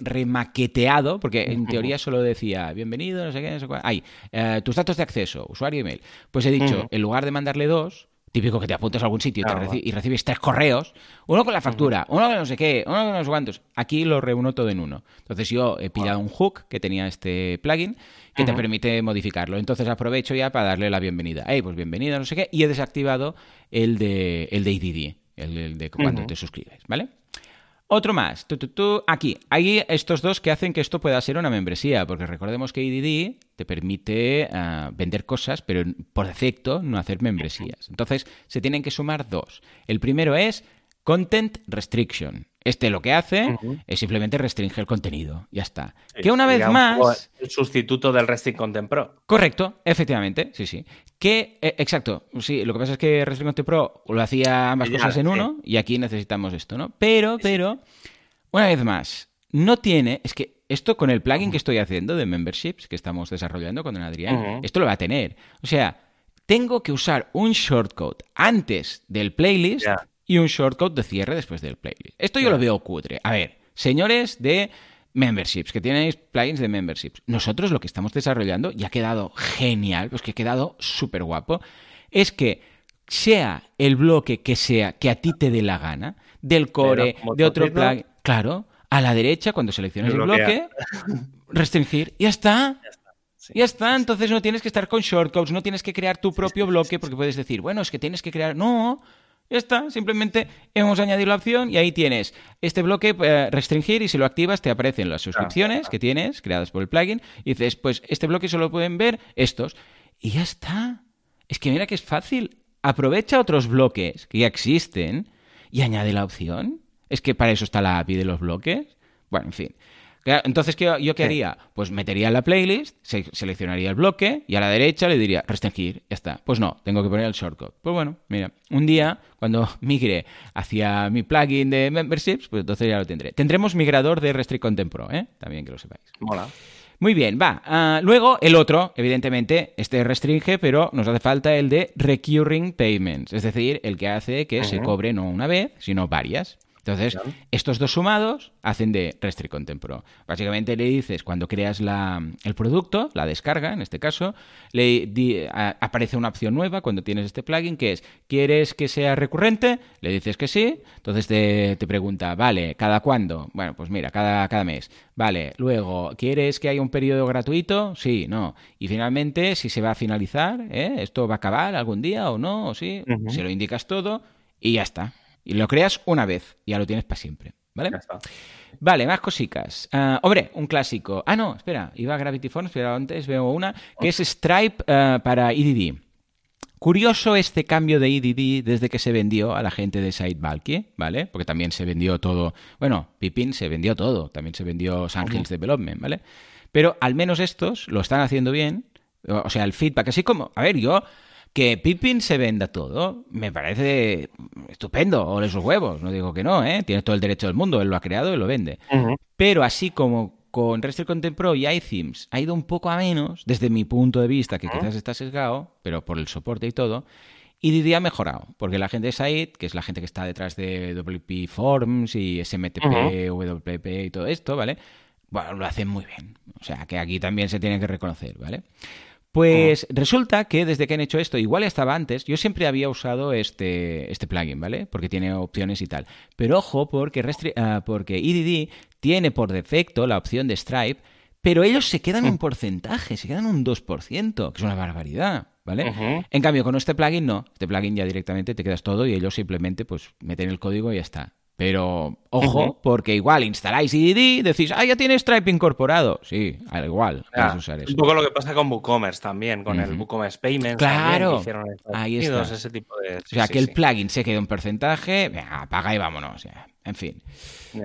remaqueteado porque en teoría solo decía bienvenido, no sé qué, no sé cuál. Hay eh, tus datos de acceso, usuario y mail. Pues he dicho, en lugar de mandarle dos, típico que te apuntas a algún sitio y, reci- y recibes tres correos, uno con la factura, uno con no sé qué, uno con no sé cuántos. Aquí lo reúno todo en uno. Entonces yo he pillado un hook que tenía este plugin que te permite modificarlo. Entonces aprovecho ya para darle la bienvenida. Hey, pues bienvenida, no sé qué. Y he desactivado el de, el de IDD, el, el de cuando te suscribes, ¿vale? Otro más. Tu, tu, tu. Aquí. Hay estos dos que hacen que esto pueda ser una membresía, porque recordemos que IDD te permite ah, vender cosas, pero por defecto no hacer membresías. Entonces se tienen que sumar dos. El primero es Content Restriction. Este lo que hace es simplemente restringir el contenido. Ya está. Sí, que una vez más... El sustituto del Resting Content Pro. Correcto, efectivamente, sí, sí. Que, eh, exacto, sí, lo que pasa es que Restrict Content Pro lo hacía ambas Ya, cosas en sí. uno y aquí necesitamos esto, ¿no? Pero, pero, una vez más, no tiene, es que esto con el plugin que estoy haciendo de memberships que estamos desarrollando con Adrián, esto lo va a tener. O sea, tengo que usar un shortcode antes del playlist. Y un shortcode de cierre después del playlist. Esto yo Ya. lo veo cutre. A ver, señores de memberships, que tenéis plugins de memberships, nosotros lo que estamos desarrollando y ha quedado genial, pues que ha quedado súper guapo, es que sea el bloque que sea que a ti te dé la gana, del core, de otro plugin, claro, a la derecha cuando selecciones el Bloquea. bloque, [laughs] restringir, y ya está. Sí. Ya está, entonces no tienes que estar con shortcodes, no tienes que crear tu propio bloque, porque puedes decir, bueno, es que tienes que crear. No, ya está, simplemente hemos añadido la opción y ahí tienes este bloque eh, restringir y si lo activas te aparecen las suscripciones que tienes creadas por el plugin y dices, pues este bloque solo pueden ver estos. Y ya está. Es que mira que es fácil. Aprovecha otros bloques que ya existen y añade la opción. Es que para eso está la API de los bloques. Bueno, en fin. Entonces, ¿qué, ¿yo qué haría? Pues metería en la playlist, se- seleccionaría el bloque y a la derecha le diría restringir, ya está. Pues no, tengo que poner el shortcut. Pues bueno, mira, un día cuando [laughs] migre hacia mi plugin de memberships, pues entonces ya lo tendré. Tendremos migrador de Restrict Content Pro, ¿eh? También que lo sepáis. Mola. Muy bien, va. Ah, luego el otro, evidentemente, este restringe, pero nos hace falta el de recurring payments, es decir, el que hace que se cobre no una vez, sino varias. Entonces, Claro. estos dos sumados hacen de Restrict Content Pro. Básicamente le dices, cuando creas la- el producto, la descarga en este caso, le di- a- aparece una opción nueva cuando tienes este plugin que es, ¿quieres que sea recurrente? Le dices que sí, entonces te, te pregunta, vale, ¿cada cuándo? Bueno, pues mira, cada, cada mes. Vale, luego, ¿quieres que haya un periodo gratuito? Sí, no. Y finalmente, si se va a finalizar, ¿eh? ¿esto va a acabar algún día o no? ¿O sí? Se lo indicas todo y ya está. Y lo creas una vez, y ya lo tienes para siempre. ¿Vale? Ya está. Vale, más cosicas. Ah, hombre, un clásico. Ah, no, espera, iba a Gravity Forms, pero antes veo una que es Stripe ah, para EDD. Curioso este cambio de EDD desde que se vendió a la gente de SiteBulky, ¿vale? Porque también se vendió todo. Bueno, Pippin se vendió todo, también se vendió Sandhills Development, ¿vale? Pero al menos estos lo están haciendo bien. O sea, el feedback, así como, a ver, yo que Pippin se venda todo, me parece estupendo, o esos huevos, no digo que no, ¿eh? Tiene todo el derecho del mundo, él lo ha creado y lo vende. Pero así como con Restrict Content Pro y iThemes ha ido un poco a menos, desde mi punto de vista, que quizás está sesgado, pero por el soporte y todo, y Didi ha mejorado, porque la gente de Site, que es la gente que está detrás de WP Forms y SMTP, WP y todo esto, ¿vale? Bueno, lo hacen muy bien. O sea, que aquí también se tiene que reconocer, ¿vale? Pues resulta que desde que han hecho esto, igual estaba antes, yo siempre había usado este, este plugin, ¿vale? Porque tiene opciones y tal. Pero ojo, porque, restri- ah, porque EDD tiene por defecto la opción de Stripe, pero ellos se quedan un porcentaje, se quedan un 2%, que es una barbaridad, ¿vale? En cambio, con este plugin no. Este plugin ya directamente te quedas todo y ellos simplemente pues meten el código y ya está. Pero ojo, porque igual instaláis EDD, decís, ah, ya tiene Stripe incorporado. Sí, al igual, puedes usar es eso. un poco lo que pasa con WooCommerce también, con el. WooCommerce Payments. Claro. también, que hicieron en Estados Ahí Unidos, está. ese tipo de. O sea, sí, que el plugin se quede un porcentaje, venga, apaga y vámonos. ya. En fin.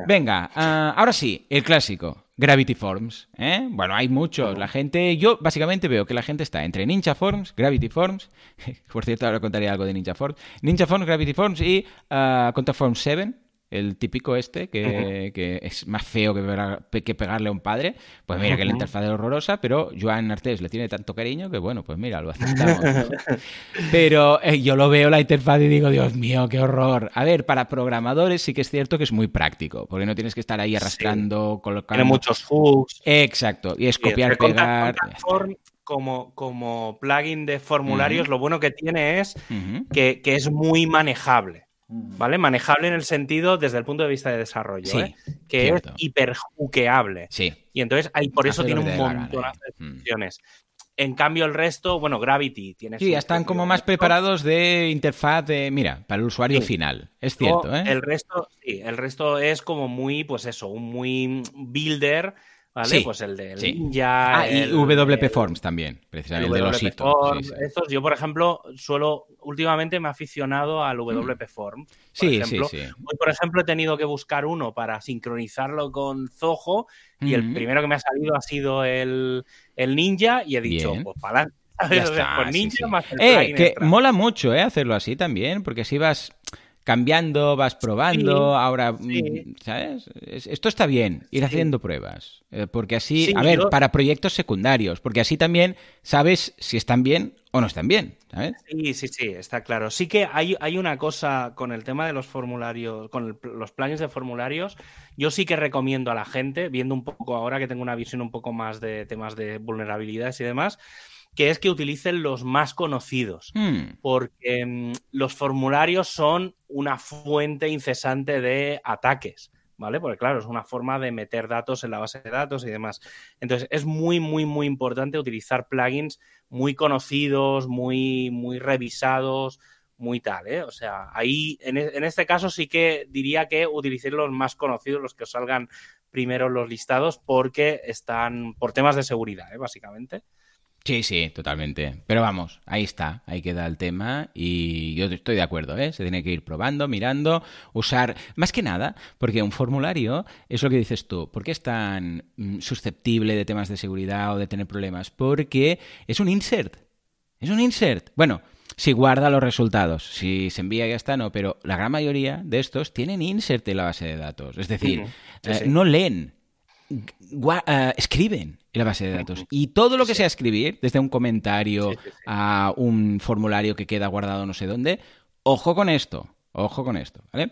Venga, ah, ahora sí, el clásico. Gravity Forms. ¿eh? Bueno, hay muchos. La gente, yo básicamente veo que la gente está entre Ninja Forms, Gravity Forms. [laughs] Por cierto, ahora contaré algo de Ninja Forms. Ninja Forms, Gravity Forms y ah, Contact Forms 7. El típico este, que, que es más feo que, pegar- que pegarle a un padre. Pues mira, que la interfaz es horrorosa, pero Joan Artés le tiene tanto cariño que, bueno, pues mira, lo aceptamos. [laughs] Pero eh, yo lo veo la interfaz y digo, Dios mío, qué horror. A ver, para programadores sí que es cierto que es muy práctico, porque no tienes que estar ahí arrastrando, colocando. Tiene muchos hooks. Exacto, y es Sí, copiar, pegar. como, como plugin de formularios, lo bueno que tiene es que, que es muy manejable. ¿Vale? Manejable en el sentido desde el punto de vista de desarrollo, Sí, ¿eh? que cierto. es hiperjuqueable. Sí. Y entonces ahí por eso Hace tiene un montón eh. de Mm. funciones. En cambio, el resto, bueno, Gravity tiene Sí, su están como más preparados de interfaz de, mira, para el usuario Sí. final. Es cierto, ¿eh? El resto, sí, el resto es como muy, pues eso, un muy builder, ¿vale? Sí, Pues el de sí. Ninja. Ah, y WP el- Forms también, precisamente, el el de los hitos. Sí, sí. Estos, yo, por ejemplo, suelo, últimamente me he aficionado al WP Form. Por Mm. Sí, sí, ejemplo. sí. Hoy, por ejemplo, he tenido que buscar uno para sincronizarlo con Zoho y el Ujú. primero que me ha salido ha sido el, el Ninja y he dicho, Bien. pues para adelante. [laughs] O sea, sí, Ninja sí. más el Eh, que extra. mola mucho, ¿eh? Hacerlo así también, porque así vas cambiando, vas probando, Sí, ahora, sí. mm, ¿sabes? Es- Esto está bien, ir Sí. haciendo pruebas, eh, porque así, Sí, a ver, yo- para proyectos secundarios, porque así también sabes si están bien o no están bien, ¿sabes? Sí, sí, sí, está claro. Sí que hay, hay una cosa con el tema de los formularios, con el- los planes de formularios, yo sí que recomiendo a la gente, viendo un poco ahora que tengo una visión un poco más de temas de vulnerabilidades y demás, que es que utilicen los más conocidos. Hmm, porque mm, los formularios son una fuente incesante de ataques, ¿vale? Porque claro, es una forma de meter datos en la base de datos y demás. Entonces, es muy, muy, muy importante utilizar plugins muy conocidos, muy, muy revisados, muy tal, ¿eh? O sea, ahí, en, e- en este caso sí que diría que utilicéis los más conocidos, los que os salgan primero los listados, porque están por temas de seguridad, ¿eh? Básicamente. Sí, sí, totalmente. Pero vamos, ahí está, ahí queda el tema y yo estoy de acuerdo, ¿eh? Se tiene que ir probando, mirando, usar, más que nada, porque un formulario es lo que dices tú, ¿por qué es tan mm, susceptible de temas de seguridad o de tener problemas? Porque es un insert, es un insert. Bueno, si guarda los resultados, si se envía ya está, no, pero la gran mayoría de estos tienen insert en la base de datos, es decir. Sí, eh, no leen, eh, escriben la base de datos. Y todo lo que sea escribir, desde un comentario Sí, sí, sí. a un formulario que queda guardado no sé dónde, ojo con esto. Ojo con esto, ¿vale?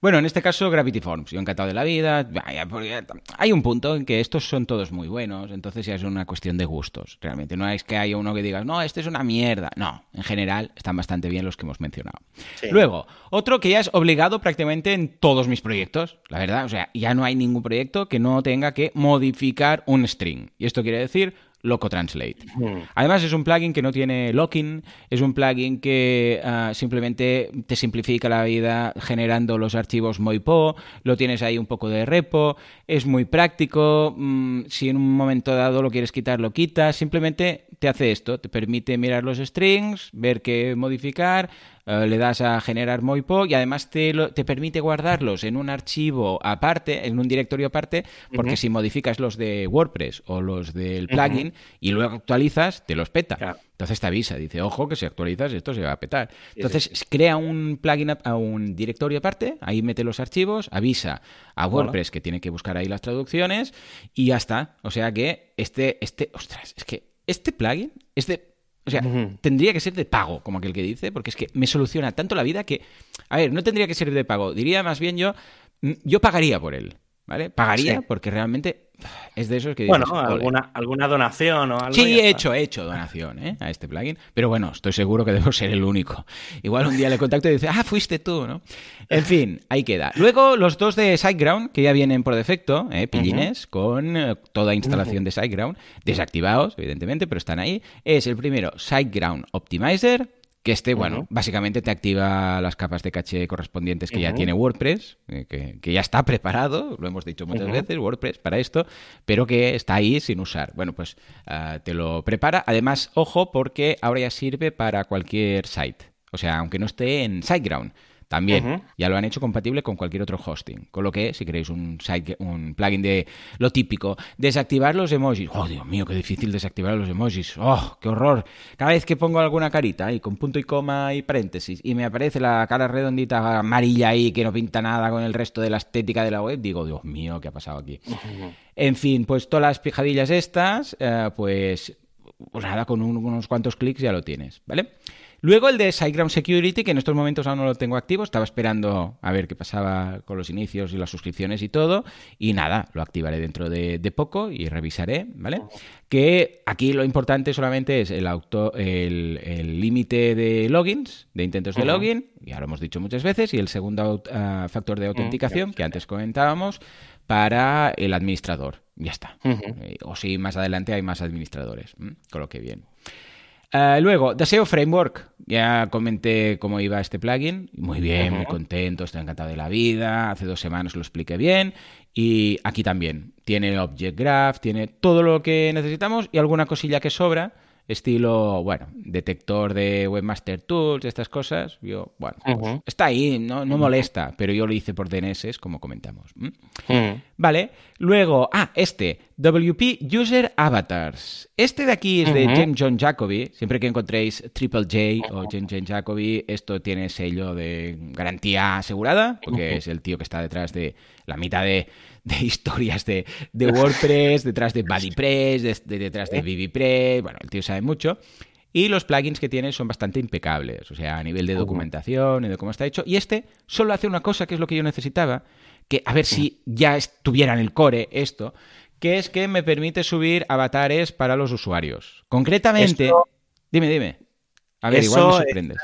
Bueno, en este caso Gravity Forms, yo encantado de la vida. vaya, porque Hay un punto en que estos son todos muy buenos, entonces ya es una cuestión de gustos, realmente. No es que haya uno que digas, no, este es una mierda. No, en general están bastante bien los que hemos mencionado. Sí. Luego, otro que ya es obligado prácticamente en todos mis proyectos, la verdad. O sea, ya no hay ningún proyecto que no tenga que modificar un string. Y esto quiere decir Loco Translate. Mm. Además, es un plugin que no tiene locking, es un plugin que ah, simplemente te simplifica la vida generando los archivos Moipo, lo tienes ahí un poco de repo, es muy práctico, mm, si en un momento dado lo quieres quitar, lo quitas, simplemente te hace esto, te permite mirar los strings, ver qué modificar, eh, le das a generar Moipo y además te, lo- te permite guardarlos en un archivo aparte, en un directorio aparte, porque si modificas los de WordPress o los del plugin y luego actualizas, te los peta. Claro. Entonces te avisa, dice, ojo, que si actualizas esto se va a petar. Sí, Entonces crea un plugin, a un directorio aparte, ahí mete los archivos, avisa a. WordPress que tiene que buscar ahí las traducciones y ya está. O sea que este, este, ostras, es que este plugin es de... O sea, tendría que ser de pago, como aquel que dice, porque es que me soluciona tanto la vida que... A ver, no tendría que ser de pago, diría más bien yo, mm, yo pagaría por él, ¿vale? Pagaría Sí. porque realmente es de esos que dices, Bueno, alguna, alguna donación o algo. Sí, he hecho, he hecho donación ¿eh? a este plugin, pero bueno, estoy seguro que debo ser el único. Igual un día le contacto y dice, ah, fuiste tú, ¿no? En fin, ahí queda. Luego los dos de SiteGround, que ya vienen por defecto, ¿eh? pillines, con eh, toda instalación de SiteGround, desactivados, evidentemente, pero están ahí. Es el primero, SiteGround Optimizer, que este, bueno, básicamente te activa las capas de caché correspondientes que ya tiene WordPress, eh, que, que ya está [laughs] preparado, lo hemos dicho muchas veces, WordPress para esto, pero que está ahí sin usar. Bueno, pues ah, te lo prepara. Además, ojo, porque ahora ya sirve para cualquier site. O sea, aunque no esté en SiteGround. También ya lo han hecho compatible con cualquier otro hosting. Con lo que, si queréis un, site, un plugin de lo típico, desactivar los emojis. Oh, Dios mío, qué difícil desactivar los emojis. Oh, qué horror. Cada vez que pongo alguna carita ahí con punto y coma y paréntesis y me aparece la cara redondita amarilla ahí que no pinta nada con el resto de la estética de la web, digo, Dios mío, ¿qué ha pasado aquí? En fin, pues todas las pijadillas estas, eh, pues, pues nada, con un- unos cuantos clics ya lo tienes, ¿vale? Luego el de SiteGround Security, que en estos momentos aún no lo tengo activo, estaba esperando a ver qué pasaba con los inicios y las suscripciones y todo, y nada, lo activaré dentro de, poco y revisaré, ¿vale? Que aquí lo importante solamente es el auto, el límite de logins, de intentos de login, ya lo hemos dicho muchas veces, y el segundo ah, factor de autenticación, que antes comentábamos, para el administrador. Ya está. Eh, o si más adelante hay más administradores. Con lo que bien. Uh, luego, Deseo Framework. Ya comenté cómo iba este plugin. Muy bien, muy contento, estoy encantado de la vida. Hace dos semanas lo expliqué bien. Y aquí también. Tiene Object Graph, tiene todo lo que necesitamos y alguna cosilla que sobra estilo, bueno, detector de Webmaster Tools, estas cosas. Yo, bueno, pues, está ahí, no, no molesta, pero yo lo hice por DNS, como comentamos. Vale, luego, ah, este, WP User Avatars. Este de aquí es de Jen John Jacoby. Siempre que encontréis Triple J o Jen John Jacoby, esto tiene sello de garantía asegurada, porque es el tío que está detrás de la mitad de de historias de, [laughs] WordPress, detrás de BuddyPress, detrás de BBPress, bueno, el tío sabe mucho. Y los plugins que tiene son bastante impecables, o sea, a nivel de documentación y de cómo está hecho. Y este solo hace una cosa que es lo que yo necesitaba, que a ver si ya estuviera en el core esto, que es que me permite subir avatares para los usuarios. Concretamente, dime, dime. A ver, igual me sorprendes.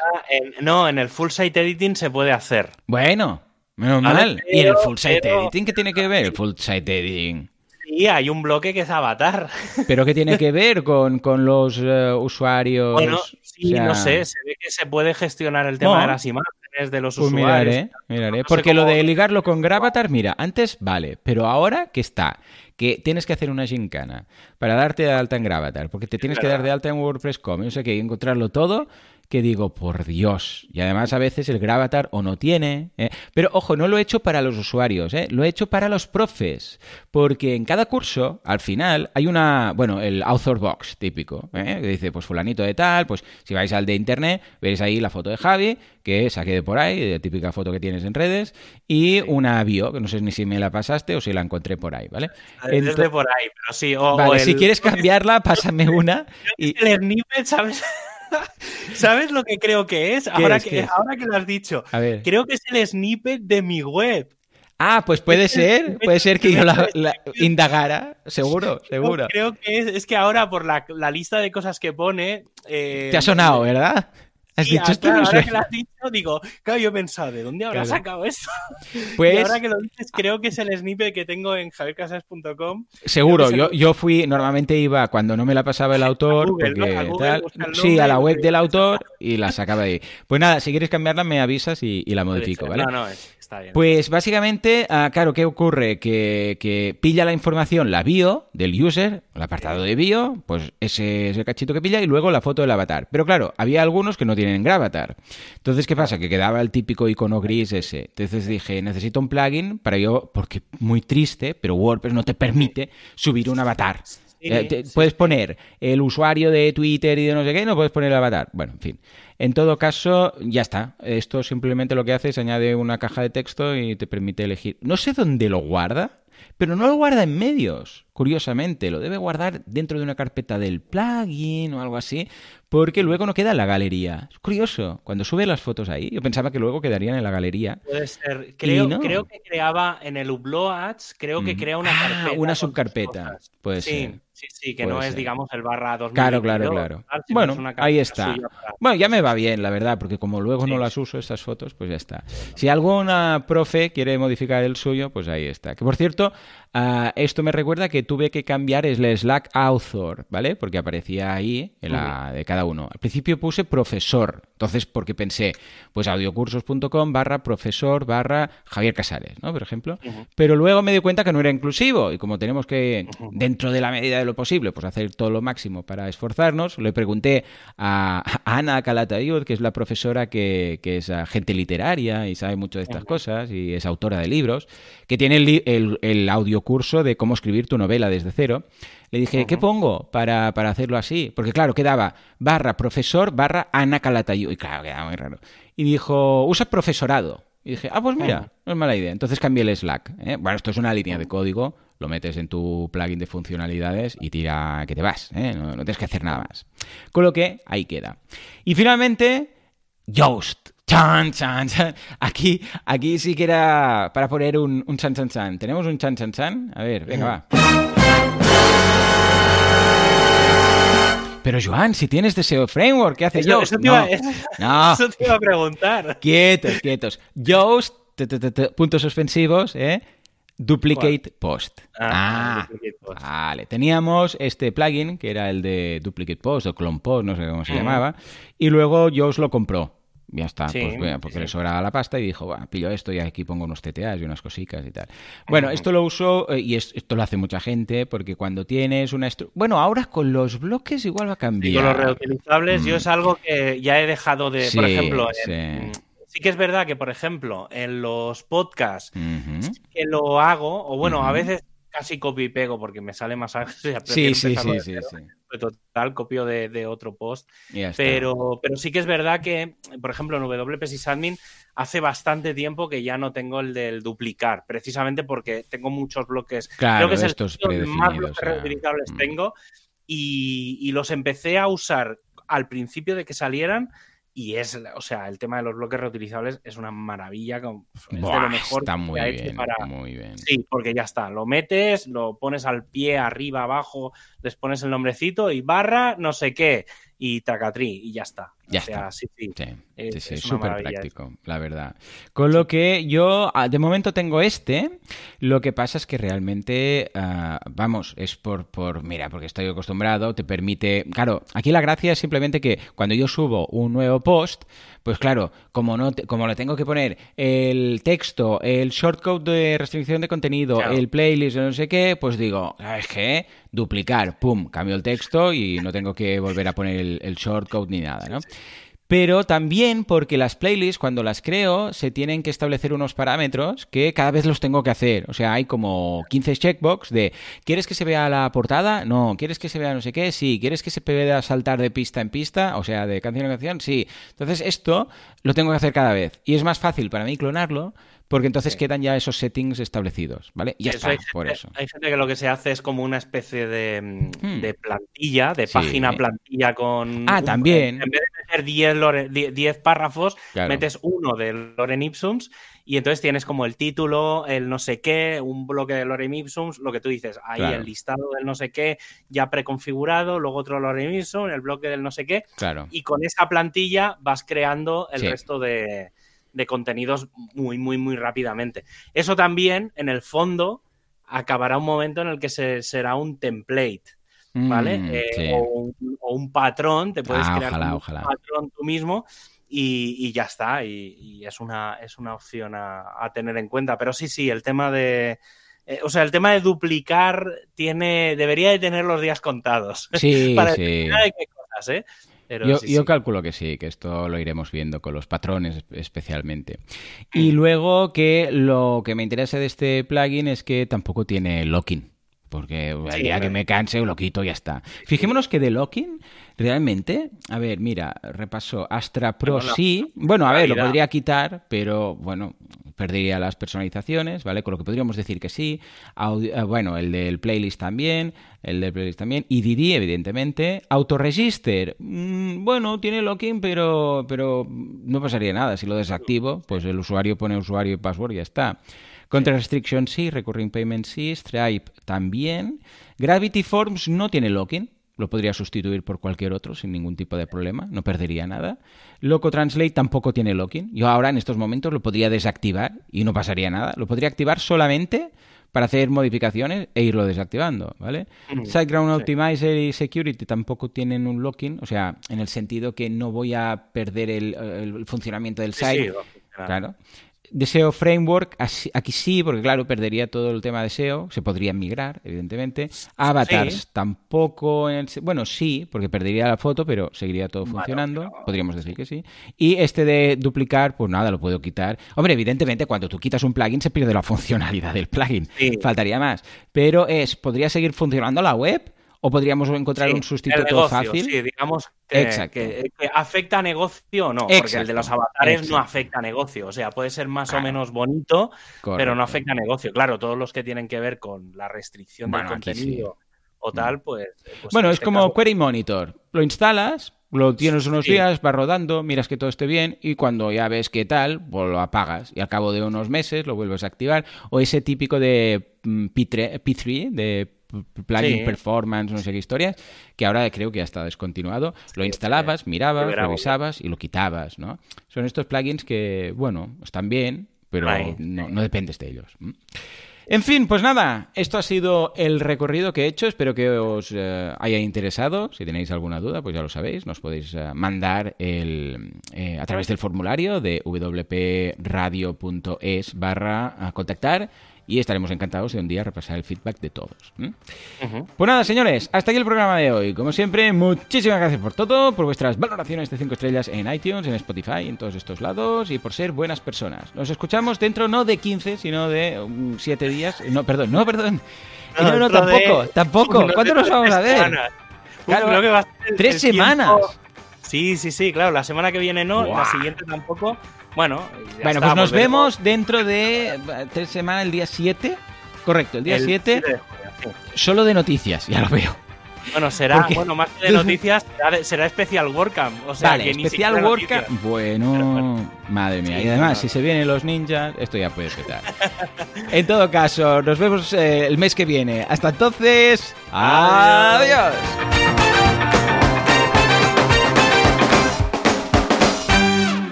no, en el full site editing se puede hacer. Bueno, Menos mal. ¿Y el full site editing qué tiene que ver? El full site editing. Sí, hay un bloque que es avatar. [laughs] ¿Pero qué tiene que ver con, los eh, usuarios? Bueno, sí, no sé, se ve que se puede gestionar el tema de las imágenes de los pues usuarios. Miraré, miraré. Porque lo de ligarlo con Gravatar, mira, antes vale, pero ahora que está, que tienes que hacer una gincana para darte de alta en Gravatar, porque te tienes que dar de alta en WordPress.com, no sé qué, encontrarlo todo que digo, por Dios. Y además a veces el Gravatar o no tiene. ¿eh? Pero ojo, no lo he hecho para los usuarios, ¿eh? lo he hecho para los profes. Porque en cada curso, al final, hay una, bueno, el author box típico, ¿eh? que dice, pues fulanito de tal, pues si vais al de internet, veréis ahí la foto de Javi, que saqué de por ahí, de típica foto que tienes en redes, y una bio, que no sé ni si me la pasaste o si la encontré por ahí, ¿vale? Desde por ahí, pero sí. vale, si quieres [laughs] cambiarla, pásame una. y... El snippet, ¿sabes? [laughs] ¿Sabes lo que creo que es? Ahora, que, ahora que lo has dicho. Creo que es el snippet de mi web. Ah, pues puede ser, puede ser que yo la, indagara, seguro, [laughs] seguro. Creo que es, es que ahora por la, lista de cosas que pone... Eh, Te ha sonado, ¿verdad? Has dicho esto ahora que lo has dicho, digo, claro, yo he pensado, ¿de dónde habrá sacado esto? [laughs] Pues, y ahora que lo dices, creo que es el snippet que tengo en javiercasas.com. Seguro, yo, yo fui, normalmente iba cuando no me la pasaba el [laughs] autor, porque tal, sí, a la web del autor [laughs] y la sacaba ahí. Pues nada, si quieres cambiarla me avisas y, la modifico, ¿vale? No, no, está bien. Pues básicamente, ah, claro, ¿qué ocurre? Que, que, pilla la información, la bio del user, el apartado de bio, pues ese es el cachito que pilla y luego la foto del avatar. Pero claro, había algunos que no tienen Gravatar. Entonces, ¿qué pasa? Que quedaba el típico icono gris ese. Entonces dije, necesito un plugin para yo, porque muy triste, pero WordPress no te permite subir un avatar. Eh, puedes poner el usuario de Twitter y de no sé qué, no puedes poner el avatar. Bueno, en fin. En todo caso, ya está. Esto simplemente lo que hace es añade una caja de texto y te permite elegir. No sé dónde lo guarda, pero no lo guarda en medios, curiosamente. Lo debe guardar dentro de una carpeta del plugin o algo así, porque luego no queda en la galería. Es curioso, cuando sube las fotos ahí, yo pensaba que luego quedarían en la galería. Puede ser. Creo, creo que creaba en el Upload creo que crea una ah, carpeta. Una subcarpeta, puede ser. Sí, sí, que no es, digamos, el barra 2000. Claro, claro, claro. Bueno, ahí está. Bueno, ya me va bien, la verdad, porque como luego no las uso, estas fotos, pues ya está. Si alguna profe quiere modificar el suyo, pues ahí está. Que por cierto, uh, esto me recuerda que tuve que cambiar el Slack author, ¿vale? Porque aparecía ahí en la de cada uno. Al principio puse profesor, entonces porque pensé, pues audiocursos.com barra profesor barra Javier Casares, ¿no? Por ejemplo. Pero luego me di cuenta que no era inclusivo y como tenemos que, dentro de la medida de lo posible, pues hacer todo lo máximo para esforzarnos. Le pregunté a, Ana Calatayud, que es la profesora que, es agente literaria y sabe mucho de estas cosas y es autora de libros, que tiene el, el, el audiocurso de cómo escribir tu novela desde cero. Le dije, ¿qué pongo para, hacerlo así? Porque claro, quedaba barra profesor barra Ana Calatayud. Y claro, quedaba muy raro. Y dijo, usa profesorado. Y dije, ah, pues mira, no es mala idea. Entonces cambié el Slack. ¿eh? Bueno, esto es una línea de código lo metes en tu plugin de funcionalidades y tira que te vas, ¿eh? no, no tienes que hacer nada más. Con lo que ahí queda. Y finalmente, Yoast. Chan, chan, chan. Aquí, aquí sí que era para poner un, un chan, chan, chan. ¿Tenemos un chan, chan, chan? A ver, venga, va. Pero Joan, si tienes deseo framework, ¿qué hace Eso, Yoast? eso te iba, No, no. [laughs] eso te iba a preguntar. Quietos, quietos. Yoast, puntos suspensivos, ¿eh? Duplicate post. Ah, duplicate post. Vale. Teníamos este plugin, que era el de Duplicate Post o Clone Post, no sé cómo se Mm. llamaba, y luego Yoast lo compró. Ya está, Sí, pues, bueno, porque sí, le sobraba la pasta y dijo, va, pillo esto y aquí pongo unos TTAs y unas cositas y tal. Bueno, esto lo uso eh, y es- esto lo hace mucha gente porque cuando tienes una... Bueno, ahora con los bloques igual va a Y cambiar. con los reutilizables, yo Mm. es algo que ya he dejado de, por Sí, ejemplo, sí. en- sí que es verdad que, por ejemplo, en los podcasts sí que lo hago, o bueno, a veces casi copio y pego porque me sale más ágil. [laughs] Sí, sí, sí, sí, sí. pero Total, copio de, de otro post. Pero, pero sí que es verdad que, por ejemplo, en WP Sysadmin hace bastante tiempo que ya no tengo el del duplicar, precisamente porque tengo muchos bloques. Claro, Creo que es el estos donde más bloques o sea, reutilizables mm. tengo y, y los empecé a usar al principio de que salieran. Y es, o sea, el tema de los bloques reutilizables es una maravilla. es de lo mejor está que muy se ha hecho bien, para, muy bien. Sí, porque ya está. Lo metes, lo pones al pie, arriba, abajo, les pones el nombrecito y barra, no sé qué, y tracatrí, y ya está. Ya o sea, está. sí, sí. Sí, Es- sí, sí, es una súper práctico, la verdad. Con lo que yo, ah, de momento tengo este, lo que pasa es que realmente, ah, vamos, es por, por, mira, porque estoy acostumbrado, te permite, claro, aquí la gracia es simplemente que cuando yo subo un nuevo post, pues claro, como no, te- como le tengo que poner el texto, el shortcode de restricción de contenido, Claro. el playlist, no sé qué, pues digo, ¿sabes qué? Duplicar, pum, cambio el texto y no tengo que volver a poner el, el shortcode ni nada, ¿no? Pero también porque las playlists, cuando las creo, se tienen que establecer unos parámetros que cada vez los tengo que hacer. O sea, hay como 15 checkbox de ¿quieres que se vea la portada? No. ¿Quieres que se vea no sé qué? Sí. ¿Quieres que se pueda saltar de pista en pista? O sea, de canción en canción? Sí. Entonces, esto lo tengo que hacer cada vez. Y es más fácil para mí clonarlo porque entonces Sí. quedan ya esos settings establecidos, ¿vale? Y ya Eso está, por eso. Hay gente que lo que se hace es como una especie de, mm, Hmm. de plantilla, de Sí. página plantilla con... Ah, un- también. En vez de meter 10, lore- 10 10 párrafos, Claro. metes uno de Loren Ipsums y entonces tienes como el título, el no sé qué, un bloque de Loren Ipsums, lo que tú dices, ahí Claro. el listado del no sé qué ya preconfigurado, luego otro Loren Ipsum, el bloque del no sé qué, Claro. y con esa plantilla vas creando el Sí. resto de, de contenidos muy, muy, muy rápidamente. Eso también, en el fondo, acabará un momento en el que se, será un template, ¿vale? Mm, Eh, sí. o, un, o un patrón, te puedes Ah, crear ojalá, como ojalá. un patrón tú mismo y, y ya está. Y, y es, una, es una opción a, a tener en cuenta. Pero sí, sí, el tema de... eh, o sea, el tema de duplicar tiene, debería de tener los días contados. Sí, [laughs] para sí. determinar qué cosas, ¿eh? Pero Yo, sí, yo sí. calculo que sí, que esto lo iremos viendo con los patrones especialmente. [clears throat] Y luego que lo que me interesa de este plugin es que tampoco tiene locking. Porque el Sí, día que me canse lo quito y ya está. Fijémonos que de locking, realmente, a ver, mira, repaso, Astra Pro Bueno, sí. Bueno, a ver, lo podría quitar, pero bueno, perdería las personalizaciones, ¿vale? Con lo que podríamos decir que sí. Audio- eh, bueno, el del playlist también, el del playlist también. IDD, evidentemente. Autoregister, mm, bueno, tiene locking, pero, pero no pasaría nada. Si lo desactivo, pues el usuario pone usuario y password y ya está. Contra Restriction sí, Recurring Payment sí, Stripe también. Gravity Forms no tiene locking. Lo podría sustituir por cualquier otro sin ningún tipo de problema, no perdería nada. Loco Translate tampoco tiene locking. Yo ahora en estos momentos lo podría desactivar y no pasaría nada. Lo podría activar solamente para hacer modificaciones e irlo desactivando, ¿vale? Mm, SiteGround sí. Optimizer y Security tampoco tienen un locking, o sea, en el sentido que no voy a perder el, el funcionamiento del site. sí, funcionar. Claro. Deseo Framework, así- aquí sí, porque claro, perdería todo el tema de SEO, se podría migrar, evidentemente. Avatars Sí. tampoco, en el se- bueno, sí, porque perdería la foto, pero seguiría todo Bueno, funcionando, pero- podríamos decir que sí. Y este de duplicar, pues nada, lo puedo quitar. Hombre, evidentemente, cuando tú quitas un plugin se pierde la [laughs] funcionalidad del plugin, Sí. faltaría más. Pero es, ¿podría seguir funcionando la web? ¿O podríamos encontrar Sí, un sustituto negocio, fácil? Sí, digamos que, que- que afecta a negocio o no, porque el de los avatares exacto. no afecta a negocio. O sea, puede ser más Claro. o menos bonito, pero no afecta a negocio. Claro, todos los que tienen que ver con la restricción Bueno, del sí. contenido o tal, pues. pues Bueno, en es este como caso- Query Monitor. Lo instalas, lo tienes unos Sí. días, vas rodando, miras que todo esté bien y cuando ya ves qué tal, pues lo apagas y al cabo de unos meses lo vuelves a activar. O ese típico de mm, P3, P3 de plugin Sí. performance, no sé qué historias, que ahora creo que ya está descontinuado. Lo instalabas, mirabas, revisabas y lo quitabas, ¿no? Son estos plugins que, bueno, están bien, pero no, no dependes de ellos. En fin, pues nada, esto ha sido el recorrido que he hecho. Espero que os eh, haya interesado. Si tenéis alguna duda, pues ya lo sabéis. Nos podéis eh, mandar el, eh, a través del formulario de wpradio.es barra a contactar y estaremos encantados de un día repasar el feedback de todos. ¿m? Ujú. Pues nada, señores, hasta aquí el programa de hoy. Como siempre, muchísimas gracias por todo, por vuestras valoraciones de 5 estrellas en iTunes, en Spotify, en todos estos lados y por ser buenas personas. Nos escuchamos dentro no de 15, sino de 7 días. No, perdón, no, perdón. Eh, No, no, dentro de- tampoco, tampoco. ¿Cuándo nos vamos a ver? semanas. Uf, Claro, creo que va a ser Tres el tiempo- semanas. Sí, sí, sí, claro. La semana que viene no, Buah. la siguiente tampoco. Bueno, ya Bueno, pues nos vemos dentro de eh, tres semanas, el día 7. Correcto, el día el 7, de junio, sí. solo de noticias, ya lo veo. Bueno, será, Porque- bueno, más que de [laughs] noticias, será, será especial WordCamp. O sea, vale, que ni especial WordCamp. noticias. Bueno, madre mía. Sí, y además, no. si se vienen los ninjas, esto ya puede petar. [laughs] en todo caso, nos vemos eh, el mes que viene. Hasta entonces, Adiós. adiós.